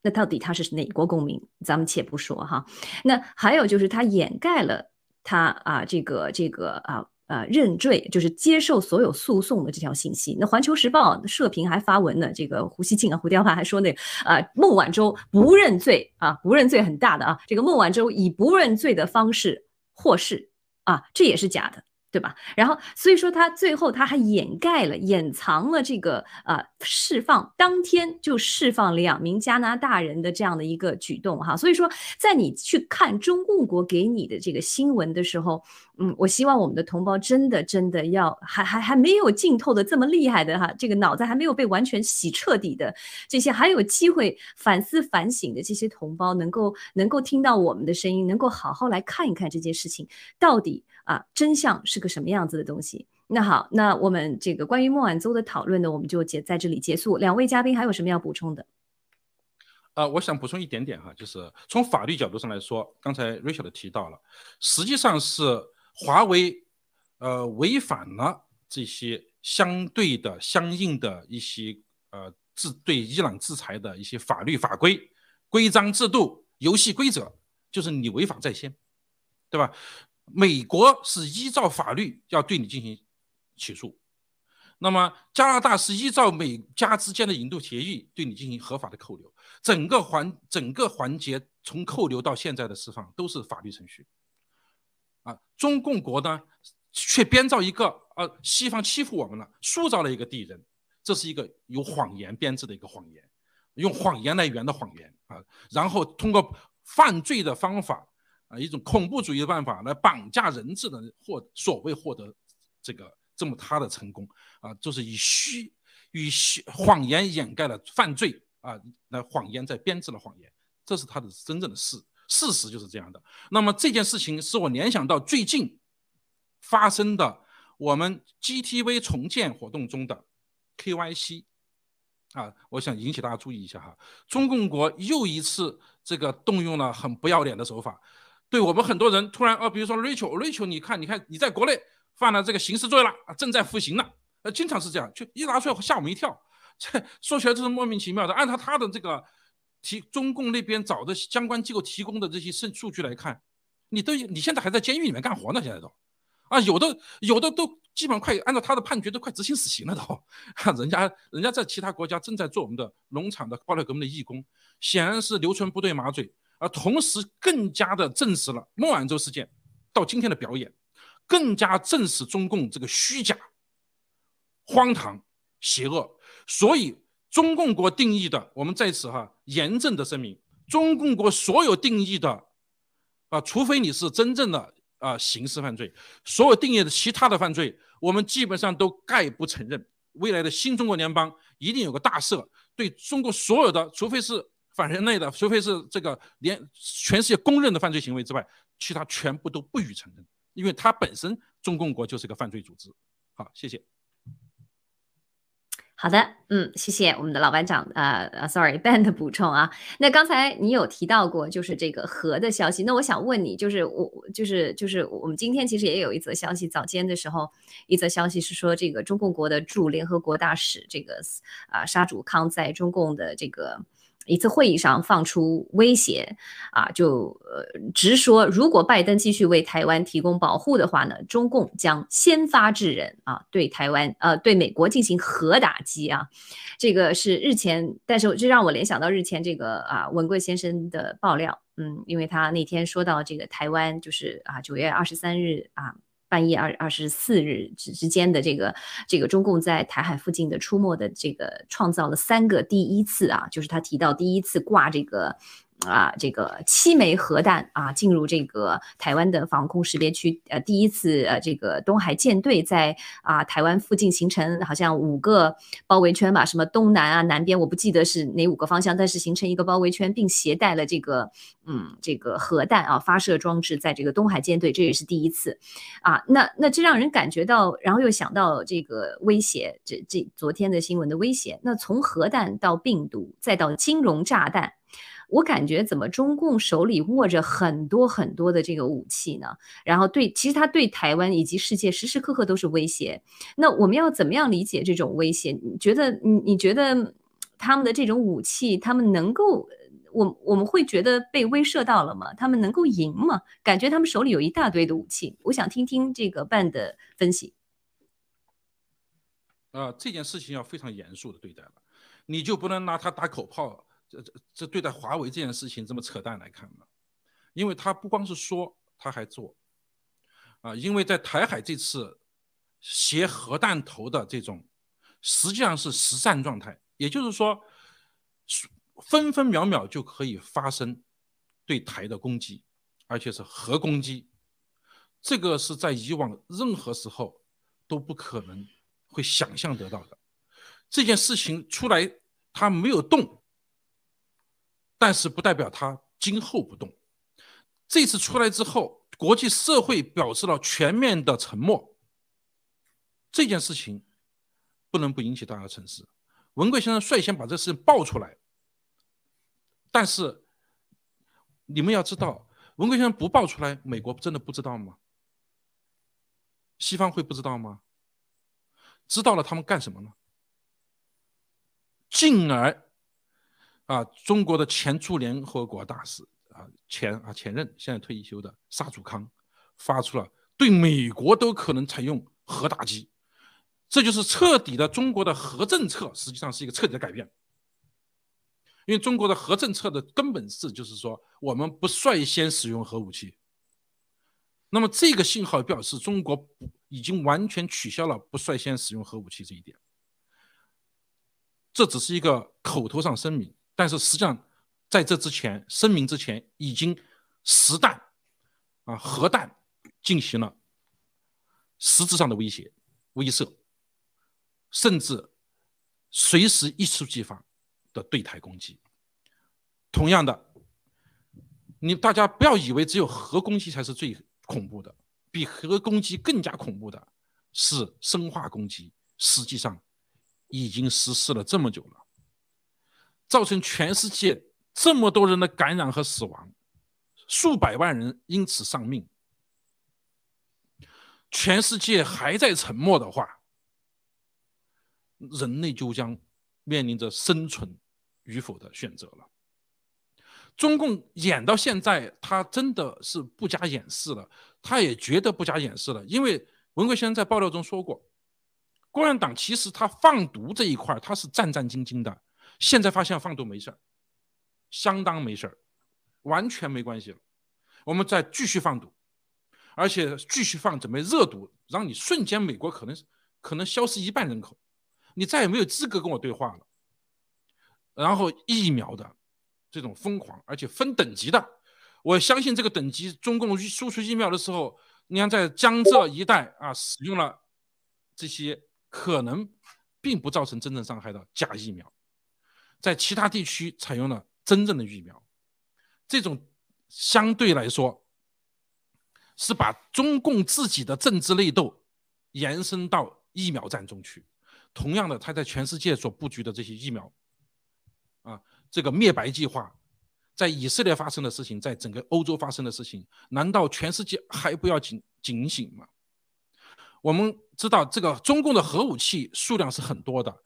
那到底他是哪国公民？咱们且不说哈。那还有就是他掩盖了他啊这个这个啊啊认罪，就是接受所有诉讼的这条信息。那环球时报社评还发文呢，这个胡锡进啊胡雕华还说那啊孟晚舟不认罪啊不认罪很大的啊，这个孟晚舟以不认罪的方式获释。啊，这也是假的。对吧？然后所以说他最后他还掩盖了、掩藏了这个呃释放当天就释放两名加拿大人的这样的一个举动哈。所以说，在你去看中共国给你的这个新闻的时候，嗯，我希望我们的同胞真的真的要还还还没有浸透的这么厉害的哈，这个脑子还没有被完全洗彻底的这些还有机会反思反省的这些同胞，能够能够听到我们的声音，能够好好来看一看这件事情到底。啊，真相是个什么样子的东西？那好，那我们这个关于孟晚舟的讨论呢，我们就结在这里结束。两位嘉宾还有什么要补充的？呃，我想补充一点点哈，就是从法律角度上来说，刚才 Rachel 提到了，实际上是华为呃违反了这些相对的、相应的一些呃制对伊朗制裁的一些法律法规、规章制度、游戏规则，就是你违法在先，对吧？美国是依照法律要对你进行起诉，那么加拿大是依照美加之间的引渡协议对你进行合法的扣留，整个环整个环节从扣留到现在的释放都是法律程序。啊，中共国呢却编造一个呃西方欺负我们了，塑造了一个敌人，这是一个有谎言编制的一个谎言，用谎言来圆的谎言。啊，然后通过犯罪的方法啊，一种恐怖主义的办法来绑架人质的获所谓获得这个这么他的成功啊，就是以虚以虚谎言掩盖了犯罪啊，来谎言在编制了谎言，这是他的真正的事。事实就是这样的。那么这件事情使我联想到最近发生的我们 GTV 重建活动中的 KYC 啊，我想引起大家注意一下哈。中共国又一次这个动用了很不要脸的手法，对我们很多人突然啊，比如说 Rachel，Rachel，你看，你看你在国内犯了这个刑事罪了啊，正在服刑呢。呃，经常是这样，就一拿出来吓我们一跳。这说起来就是莫名其妙的。按照他的这个。提中共那边找的相关机构提供的这些数数据来看，你都你现在还在监狱里面干活呢，现在都，啊，有的有的都基本快按照他的判决都快执行死刑了都，人家人家在其他国家正在做我们的农场的暴力革命的义工，显然是留存不对马嘴，而同时更加的证实了孟晚舟事件到今天的表演，更加证实中共这个虚假、荒唐、邪恶，所以。中共国定义的，我们在此哈严正的声明：中共国所有定义的，啊，除非你是真正的啊刑事犯罪，所有定义的其他的犯罪，我们基本上都概不承认。未来的新中国联邦一定有个大赦，对中国所有的，除非是反人类的，除非是这个连全世界公认的犯罪行为之外，其他全部都不予承认，因为它本身中共国就是个犯罪组织。好，谢谢。好的，嗯，谢谢我们的老班长，呃呃，sorry，Ben 的补充啊。那刚才你有提到过，就是这个核的消息。那我想问你，就是我，就是就是我们今天其实也有一则消息，早间的时候，一则消息是说，这个中共国的驻联合国大使这个啊沙祖康在中共的这个。一次会议上放出威胁，啊，就呃直说，如果拜登继续为台湾提供保护的话呢，中共将先发制人啊，对台湾呃对美国进行核打击啊，这个是日前，但是这让我联想到日前这个啊文贵先生的爆料，嗯，因为他那天说到这个台湾就是啊九月二十三日啊。半夜二二十四日之之间的这个这个中共在台海附近的出没的这个创造了三个第一次啊，就是他提到第一次挂这个。啊，这个七枚核弹啊，进入这个台湾的防空识别区。呃，第一次，呃，这个东海舰队在啊台湾附近形成好像五个包围圈吧，什么东南啊、南边，我不记得是哪五个方向，但是形成一个包围圈，并携带了这个嗯这个核弹啊发射装置在这个东海舰队，这也是第一次。啊，那那这让人感觉到，然后又想到这个威胁，这这昨天的新闻的威胁。那从核弹到病毒，再到金融炸弹。我感觉怎么中共手里握着很多很多的这个武器呢？然后对，其实他对台湾以及世界时时刻刻都是威胁。那我们要怎么样理解这种威胁？你觉得你你觉得他们的这种武器，他们能够我我们会觉得被威慑到了吗？他们能够赢吗？感觉他们手里有一大堆的武器。我想听听这个办的分析。啊，这件事情要非常严肃的对待了，你就不能拿他打口炮。这这这对待华为这件事情这么扯淡来看呢？因为他不光是说，他还做，啊，因为在台海这次携核弹头的这种，实际上是实战状态，也就是说，分分秒秒就可以发生对台的攻击，而且是核攻击，这个是在以往任何时候都不可能会想象得到的。这件事情出来，他没有动。但是不代表他今后不动。这次出来之后，国际社会表示了全面的沉默。这件事情不能不引起大家沉思。文贵先生率先把这事情爆出来，但是你们要知道，文贵先生不爆出来，美国真的不知道吗？西方会不知道吗？知道了，他们干什么呢？进而。啊，中国的前驻联合国大使啊，前啊前任现在退休的沙祖康，发出了对美国都可能采用核打击，这就是彻底的中国的核政策，实际上是一个彻底的改变。因为中国的核政策的根本是，就是说我们不率先使用核武器。那么这个信号表示中国已经完全取消了不率先使用核武器这一点。这只是一个口头上声明，但是实际上在这之前声明之前，已经实弹啊核弹进行了实质上的威胁、威慑，甚至随时一触即发的对台攻击。同样的，你大家不要以为只有核攻击才是最恐怖的，比核攻击更加恐怖的是生化攻击。实际上。已经实施了这么久了，造成全世界这么多人的感染和死亡，数百万人因此丧命。全世界还在沉默的话，人类就将面临着生存与否的选择了。中共演到现在，他真的是不加掩饰了，他也觉得不加掩饰了，因为文贵先生在爆料中说过。共产党其实他放毒这一块他是战战兢兢的，现在发现放毒没事儿，相当没事儿，完全没关系了。我们再继续放毒，而且继续放准备热毒，让你瞬间美国可能可能消失一半人口，你再也没有资格跟我对话了。然后疫苗的这种疯狂，而且分等级的，我相信这个等级，中共输出疫苗的时候，你看在江浙一带啊，使用了这些。可能并不造成真正伤害的假疫苗，在其他地区采用了真正的疫苗，这种相对来说是把中共自己的政治内斗延伸到疫苗战中去。同样的，他在全世界所布局的这些疫苗，啊，这个灭白计划，在以色列发生的事情，在整个欧洲发生的事情，难道全世界还不要警警醒吗？我们知道这个中共的核武器数量是很多的，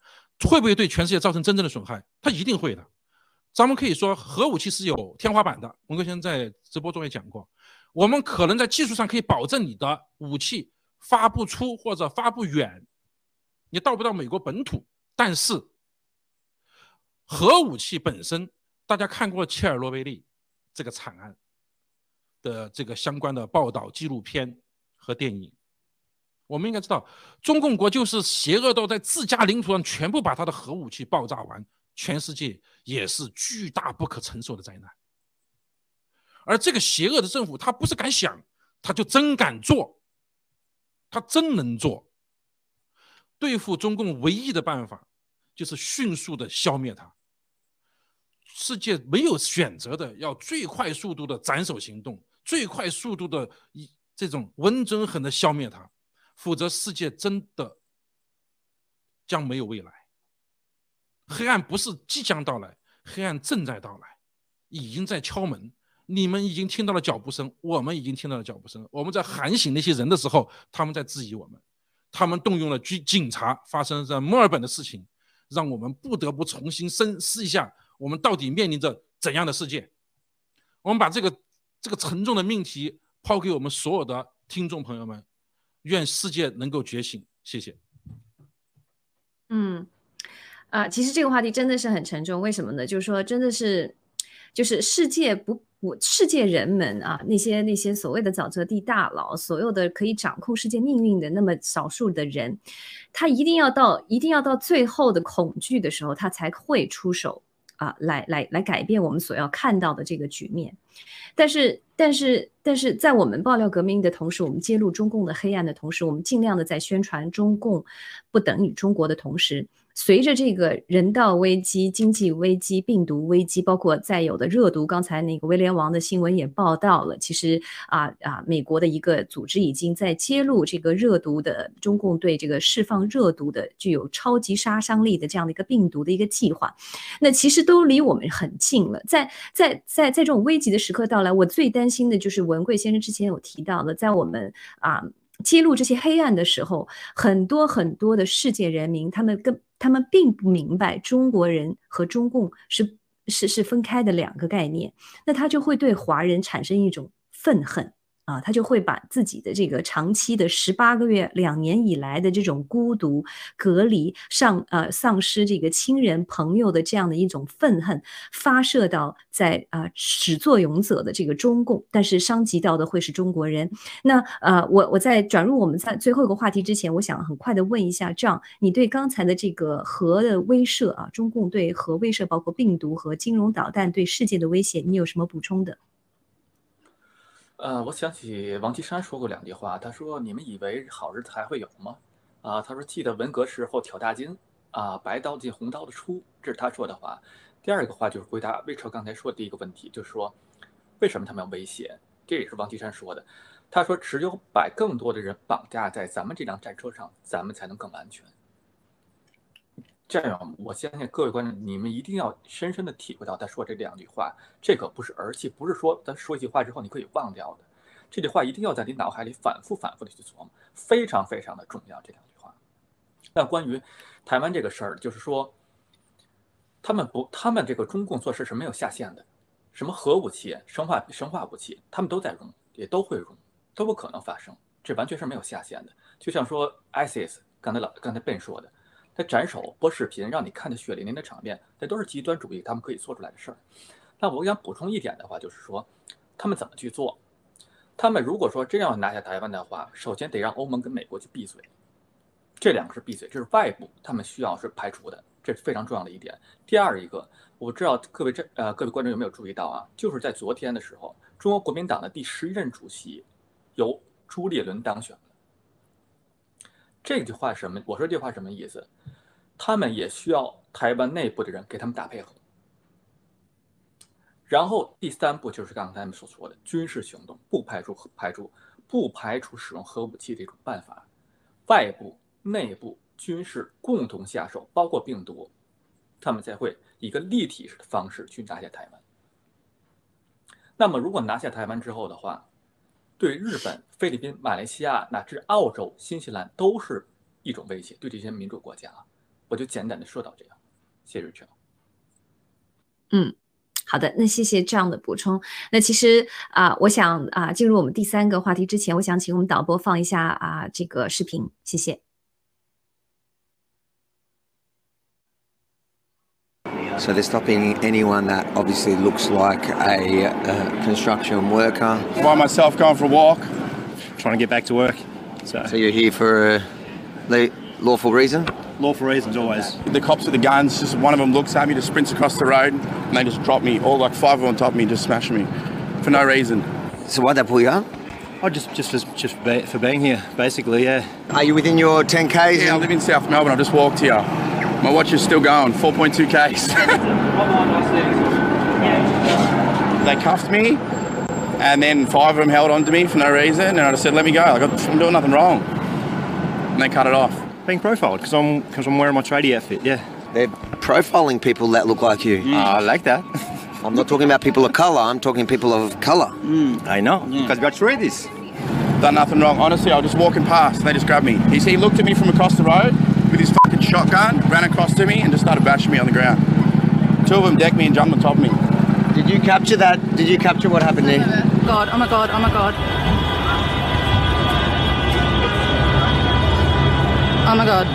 会不会对全世界造成真正的损害？它一定会的。咱们可以说核武器是有天花板的。文哥先生在直播中也讲过，我们可能在技术上可以保证你的武器发不出或者发不远，你到不到美国本土。但是核武器本身，大家看过切尔诺贝利这个惨案的这个相关的报道、纪录片和电影。我们应该知道，中共国就是邪恶到在自家领土上全部把他的核武器爆炸完，全世界也是巨大不可承受的灾难。而这个邪恶的政府，他不是敢想，他就真敢做，他真能做。对付中共唯一的办法，就是迅速的消灭他。世界没有选择的，要最快速度的斩首行动，最快速度的以这种稳准狠的消灭他。否则，世界真的将没有未来。黑暗不是即将到来，黑暗正在到来，已经在敲门。你们已经听到了脚步声，我们已经听到了脚步声。我们在喊醒那些人的时候，他们在质疑我们，他们动用了军警察。发生在墨尔本的事情，让我们不得不重新深思一下，我们到底面临着怎样的世界？我们把这个这个沉重的命题抛给我们所有的听众朋友们。愿世界能够觉醒，谢谢。嗯，啊，其实这个话题真的是很沉重，为什么呢？就是说，真的是，就是世界不不，世界人们啊，那些那些所谓的沼泽地大佬，所有的可以掌控世界命运的那么少数的人，他一定要到一定要到最后的恐惧的时候，他才会出手啊，来来来改变我们所要看到的这个局面。但是，但是，但是在我们爆料革命的同时，我们揭露中共的黑暗的同时，我们尽量的在宣传中共不等于中国的同时。随着这个人道危机、经济危机、病毒危机，包括再有的热毒，刚才那个威廉王的新闻也报道了。其实啊啊，美国的一个组织已经在揭露这个热毒的中共对这个释放热毒的具有超级杀伤力的这样的一个病毒的一个计划。那其实都离我们很近了。在在在在这种危急的时刻到来，我最担心的就是文贵先生之前有提到的，在我们啊揭露这些黑暗的时候，很多很多的世界人民，他们跟他们并不明白中国人和中共是是是分开的两个概念，那他就会对华人产生一种愤恨。啊，他就会把自己的这个长期的十八个月、两年以来的这种孤独、隔离、上呃丧失这个亲人朋友的这样的一种愤恨，发射到在啊始作俑者的这个中共，但是伤及到的会是中国人。那呃，我我在转入我们在最后一个话题之前，我想很快的问一下，这样你对刚才的这个核的威慑啊，中共对核威慑，包括病毒和金融导弹对世界的威胁，你有什么补充的？呃，我想起王岐山说过两句话，他说：“你们以为好日子还会有吗？”啊，他说：“记得文革时候挑大筋，啊，白刀进红刀的出。”这是他说的话。第二个话就是回答魏超刚才说的第一个问题，就是说为什么他们要威胁？这也是王岐山说的。他说：“只有把更多的人绑架在咱们这辆战车上，咱们才能更安全。”这样，我相信各位观众，你们一定要深深的体会到他说这两句话，这可不是儿戏，不是说咱说一句话之后你可以忘掉的，这句话一定要在你脑海里反复反复的去琢磨，非常非常的重要。这两句话。那关于台湾这个事儿，就是说，他们不，他们这个中共做事是没有下限的，什么核武器、生化生化武器，他们都在用，也都会用，都不可能发生，这完全是没有下限的。就像说 ISIS，刚才老刚才笨说的。他斩首播视频，让你看的血淋淋的场面，那都是极端主义他们可以做出来的事儿。那我想补充一点的话，就是说，他们怎么去做？他们如果说真要拿下台湾的话，首先得让欧盟跟美国去闭嘴，这两个是闭嘴，这是外部他们需要是排除的，这是非常重要的一点。第二一个，我不知道各位这呃各位观众有没有注意到啊？就是在昨天的时候，中国国民党的第十一任主席由朱立伦当选。这句话什么？我说这句话什么意思？他们也需要台湾内部的人给他们打配合。然后第三步就是刚才他们所说的军事行动，不排除排除不排除使用核武器这种办法，外部、内部军事共同下手，包括病毒，他们才会以一个立体式的方式去拿下台湾。那么如果拿下台湾之后的话，对日本、菲律宾、马来西亚乃至澳洲、新西兰都是一种威胁。对这些民主国家，我就简单的说到这样。谢谢。嗯，好的，那谢谢这样的补充。那其实啊，我想啊，进入我们第三个话题之前，我想请我们导播放一下啊这个视频，谢谢。So they're stopping anyone that obviously looks like a uh, construction worker. By myself, going for a walk, trying to get back to work. So, So you're here for a le- lawful reason? lawful reasons always. The cops with the guns, just one of them looks at me, just sprints across the road, and they just drop me, all like five of them on top of me, just smashing me for no reason. So why'd they pull you up? I just just just, just for being here, basically, yeah. Are you within your 10Ks? Yeah, I live in South Melbourne. I just walked here. My watch is still going, 4.2 Ks. (laughs) they cuffed me, and then five of them held on to me for no reason, and I just said, "Let me go. Like, I'm doing nothing wrong." And they cut it off. Being profiled because I'm because I'm wearing my tradie outfit. Yeah, They're profiling people that look like you. Mm. I like that. (laughs) I'm not talking about people of colour, I'm talking people of colour. Mm. I know because we got tradies. Done nothing wrong. Honestly, I was just walking past, and they just grabbed me. He, he looked at me from across the road with his fucking shotgun, ran across to me, and just started bashing me on the ground. Two of them decked me and jumped on top of me. Did you capture that? Did you capture what happened there? God, oh my God, oh my God. Oh my God.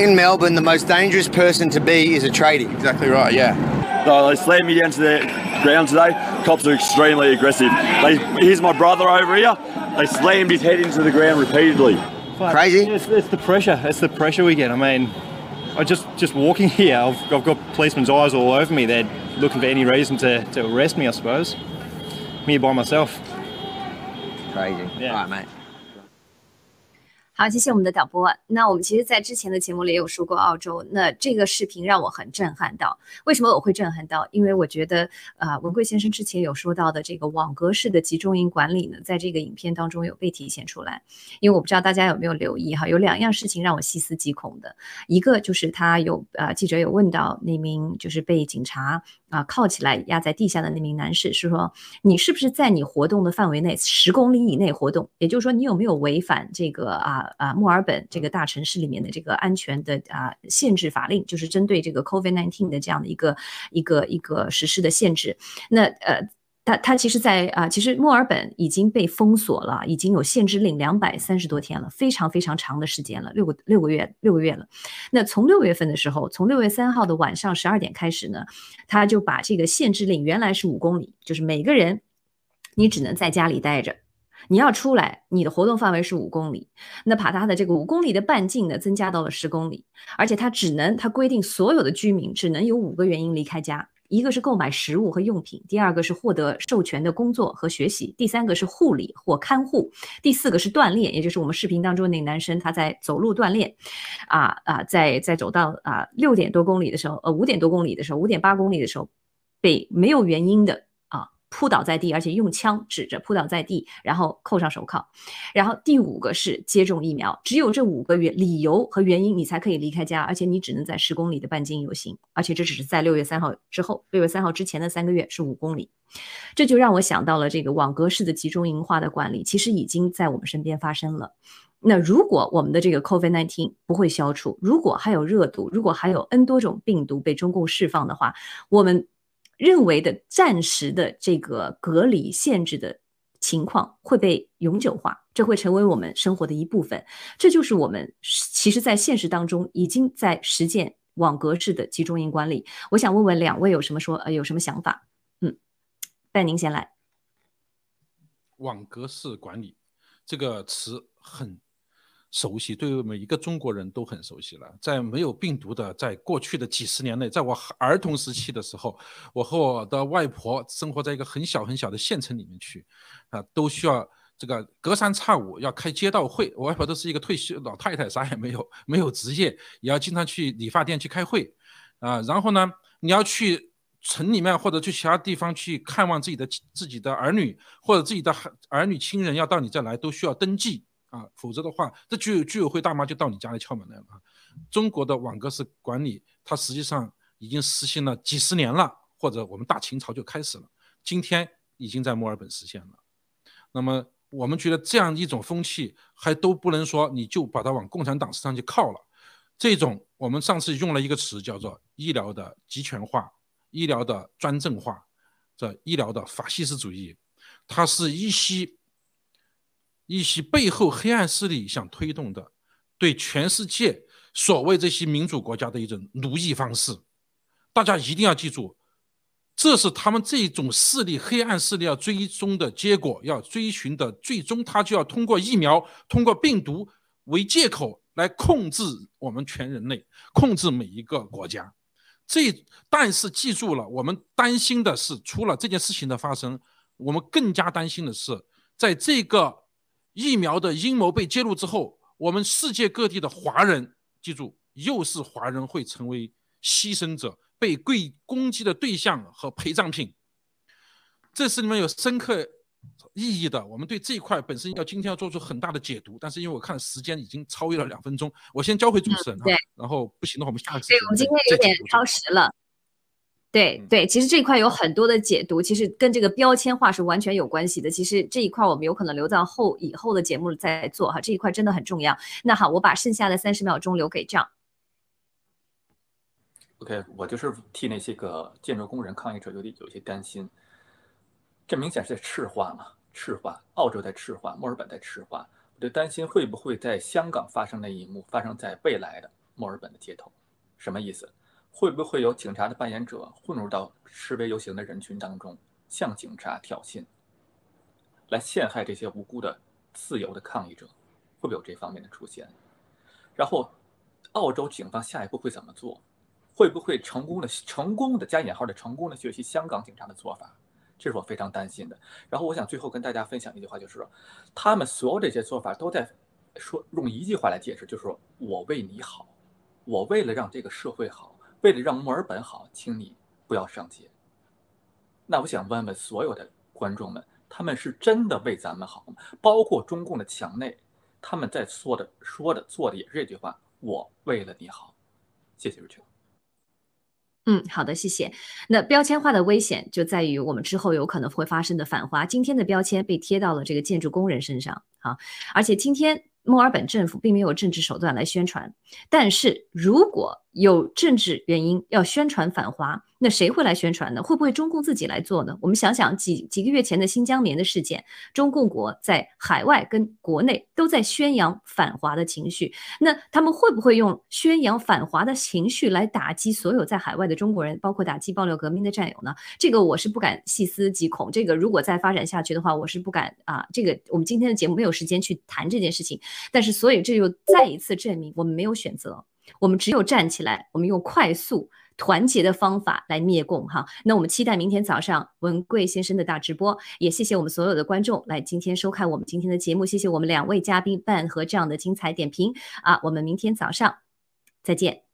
In Melbourne, the most dangerous person to be is a tradie. Exactly right. Yeah. No, they slammed me down to the ground today. Cops are extremely aggressive. They, here's my brother over here. They slammed his head into the ground repeatedly. Crazy? It's, it's the pressure. It's the pressure we get. I mean, I just just walking (laughs) here, I've, I've got policemen's eyes all over me. They're looking for any reason to, to arrest me, I suppose. I'm by myself. Crazy. Yeah. All right, mate. 好，谢谢我们的导播。那我们其实，在之前的节目里也有说过澳洲，那这个视频让我很震撼到。为什么我会震撼到？因为我觉得，呃，文贵先生之前有说到的这个网格式的集中营管理呢，在这个影片当中有被体现出来。因为我不知道大家有没有留意哈，有两样事情让我细思极恐的。一个就是他有呃，记者有问到那名就是被警察啊、靠起来压在地下的那名男士，是说你是不是在你活动的范围内十公里以内活动？也就是说，你有没有违反这个啊啊墨尔本这个大城市里面的这个安全的啊限制法令，就是针对这个 COVID-19 的这样的一个一个一个实施的限制。那呃。它它其实，在啊，其实墨尔本已经被封锁了，已经有限制令两百三十多天了，非常非常长的时间了，六个六个月六个月了。那从六月份的时候，从六月三号的晚上十二点开始呢，他就把这个限制令原来是五公里，就是每个人你只能在家里待着，你要出来，你的活动范围是五公里。那把他的这个五公里的半径呢增加到了十公里，而且他只能他规定所有的居民只能有五个原因离开家。一个是购买食物和用品，第二个是获得授权的工作和学习，第三个是护理或看护，第四个是锻炼，也就是我们视频当中那个男生他在走路锻炼，啊啊，在在走到啊六点多公里的时候，呃五点多公里的时候，五点八公里的时候，被没有原因的。扑倒在地，而且用枪指着扑倒在地，然后扣上手铐。然后第五个是接种疫苗，只有这五个原理由和原因，你才可以离开家，而且你只能在十公里的半径游行，而且这只是在六月三号之后，六月三号之前的三个月是五公里。这就让我想到了这个网格式的集中营化的管理，其实已经在我们身边发生了。那如果我们的这个 COVID-19 不会消除，如果还有热毒，如果还有 N 多种病毒被中共释放的话，我们。认为的暂时的这个隔离限制的情况会被永久化，这会成为我们生活的一部分。这就是我们其实，在现实当中已经在实践网格式的集中营管理。我想问问两位有什么说呃有什么想法？嗯，拜您先来。网格式管理这个词很。熟悉，对于每一个中国人都很熟悉了。在没有病毒的，在过去的几十年内，在我儿童时期的时候，我和我的外婆生活在一个很小很小的县城里面去，啊，都需要这个隔三差五要开街道会。我外婆都是一个退休老太太，啥也没有，没有职业，也要经常去理发店去开会，啊，然后呢，你要去城里面或者去其他地方去看望自己的自己的儿女或者自己的儿女亲人，要到你这来都需要登记。啊，否则的话，这居居委会大妈就到你家来敲门来了啊！中国的网格式管理，它实际上已经实行了几十年了，或者我们大清朝就开始了，今天已经在墨尔本实现了。那么我们觉得这样一种风气，还都不能说你就把它往共产党身上去靠了。这种我们上次用了一个词叫做医疗的集权化、医疗的专政化、这医疗的法西斯主义，它是一些。一些背后黑暗势力想推动的，对全世界所谓这些民主国家的一种奴役方式，大家一定要记住，这是他们这种势力黑暗势力要追踪的结果，要追寻的最终，他就要通过疫苗、通过病毒为借口来控制我们全人类，控制每一个国家。这但是记住了，我们担心的是，除了这件事情的发生，我们更加担心的是，在这个。疫苗的阴谋被揭露之后，我们世界各地的华人，记住，又是华人会成为牺牲者，被跪攻击的对象和陪葬品。这是你们有深刻意义的。我们对这一块本身要今天要做出很大的解读，但是因为我看时间已经超越了两分钟，我先交回主持人啊。然后不行的话，我们下次。对，我们今天有点超时了。对对，其实这一块有很多的解读，其实跟这个标签化是完全有关系的。其实这一块我们有可能留到后以后的节目再做哈，这一块真的很重要。那好，我把剩下的三十秒钟留给这样。OK，我就是替那些个建筑工人抗议者有点有些担心，这明显是在赤化嘛，赤化。澳洲在赤化，墨尔本在赤化，我就担心会不会在香港发生那一幕发生在未来的墨尔本的街头，什么意思？会不会有警察的扮演者混入到示威游行的人群当中，向警察挑衅，来陷害这些无辜的自由的抗议者？会不会有这方面的出现？然后，澳洲警方下一步会怎么做？会不会成功的成功的加引号的成功的学习香港警察的做法？这是我非常担心的。然后，我想最后跟大家分享一句话，就是说，他们所有这些做法都在说用一句话来解释，就是说我为你好，我为了让这个社会好。为了让墨尔本好，请你不要上街。那我想问问所有的观众们，他们是真的为咱们好吗？包括中共的墙内，他们在说的、说的、做的也是这句话：我为了你好。谢谢瑞秋。嗯，好的，谢谢。那标签化的危险就在于我们之后有可能会发生的反华。今天的标签被贴到了这个建筑工人身上，啊，而且今天。墨尔本政府并没有政治手段来宣传，但是如果有政治原因要宣传反华，那谁会来宣传呢？会不会中共自己来做呢？我们想想几几个月前的新疆棉的事件，中共国在海外跟国内都在宣扬反华的情绪，那他们会不会用宣扬反华的情绪来打击所有在海外的中国人，包括打击爆料革命的战友呢？这个我是不敢细思极恐。这个如果再发展下去的话，我是不敢啊。这个我们今天的节目没有时间去谈这件事情。但是，所以这就再一次证明，我们没有选择，我们只有站起来，我们用快速团结的方法来灭共。哈，那我们期待明天早上文贵先生的大直播，也谢谢我们所有的观众来今天收看我们今天的节目，谢谢我们两位嘉宾伴和这样的精彩点评啊，我们明天早上再见。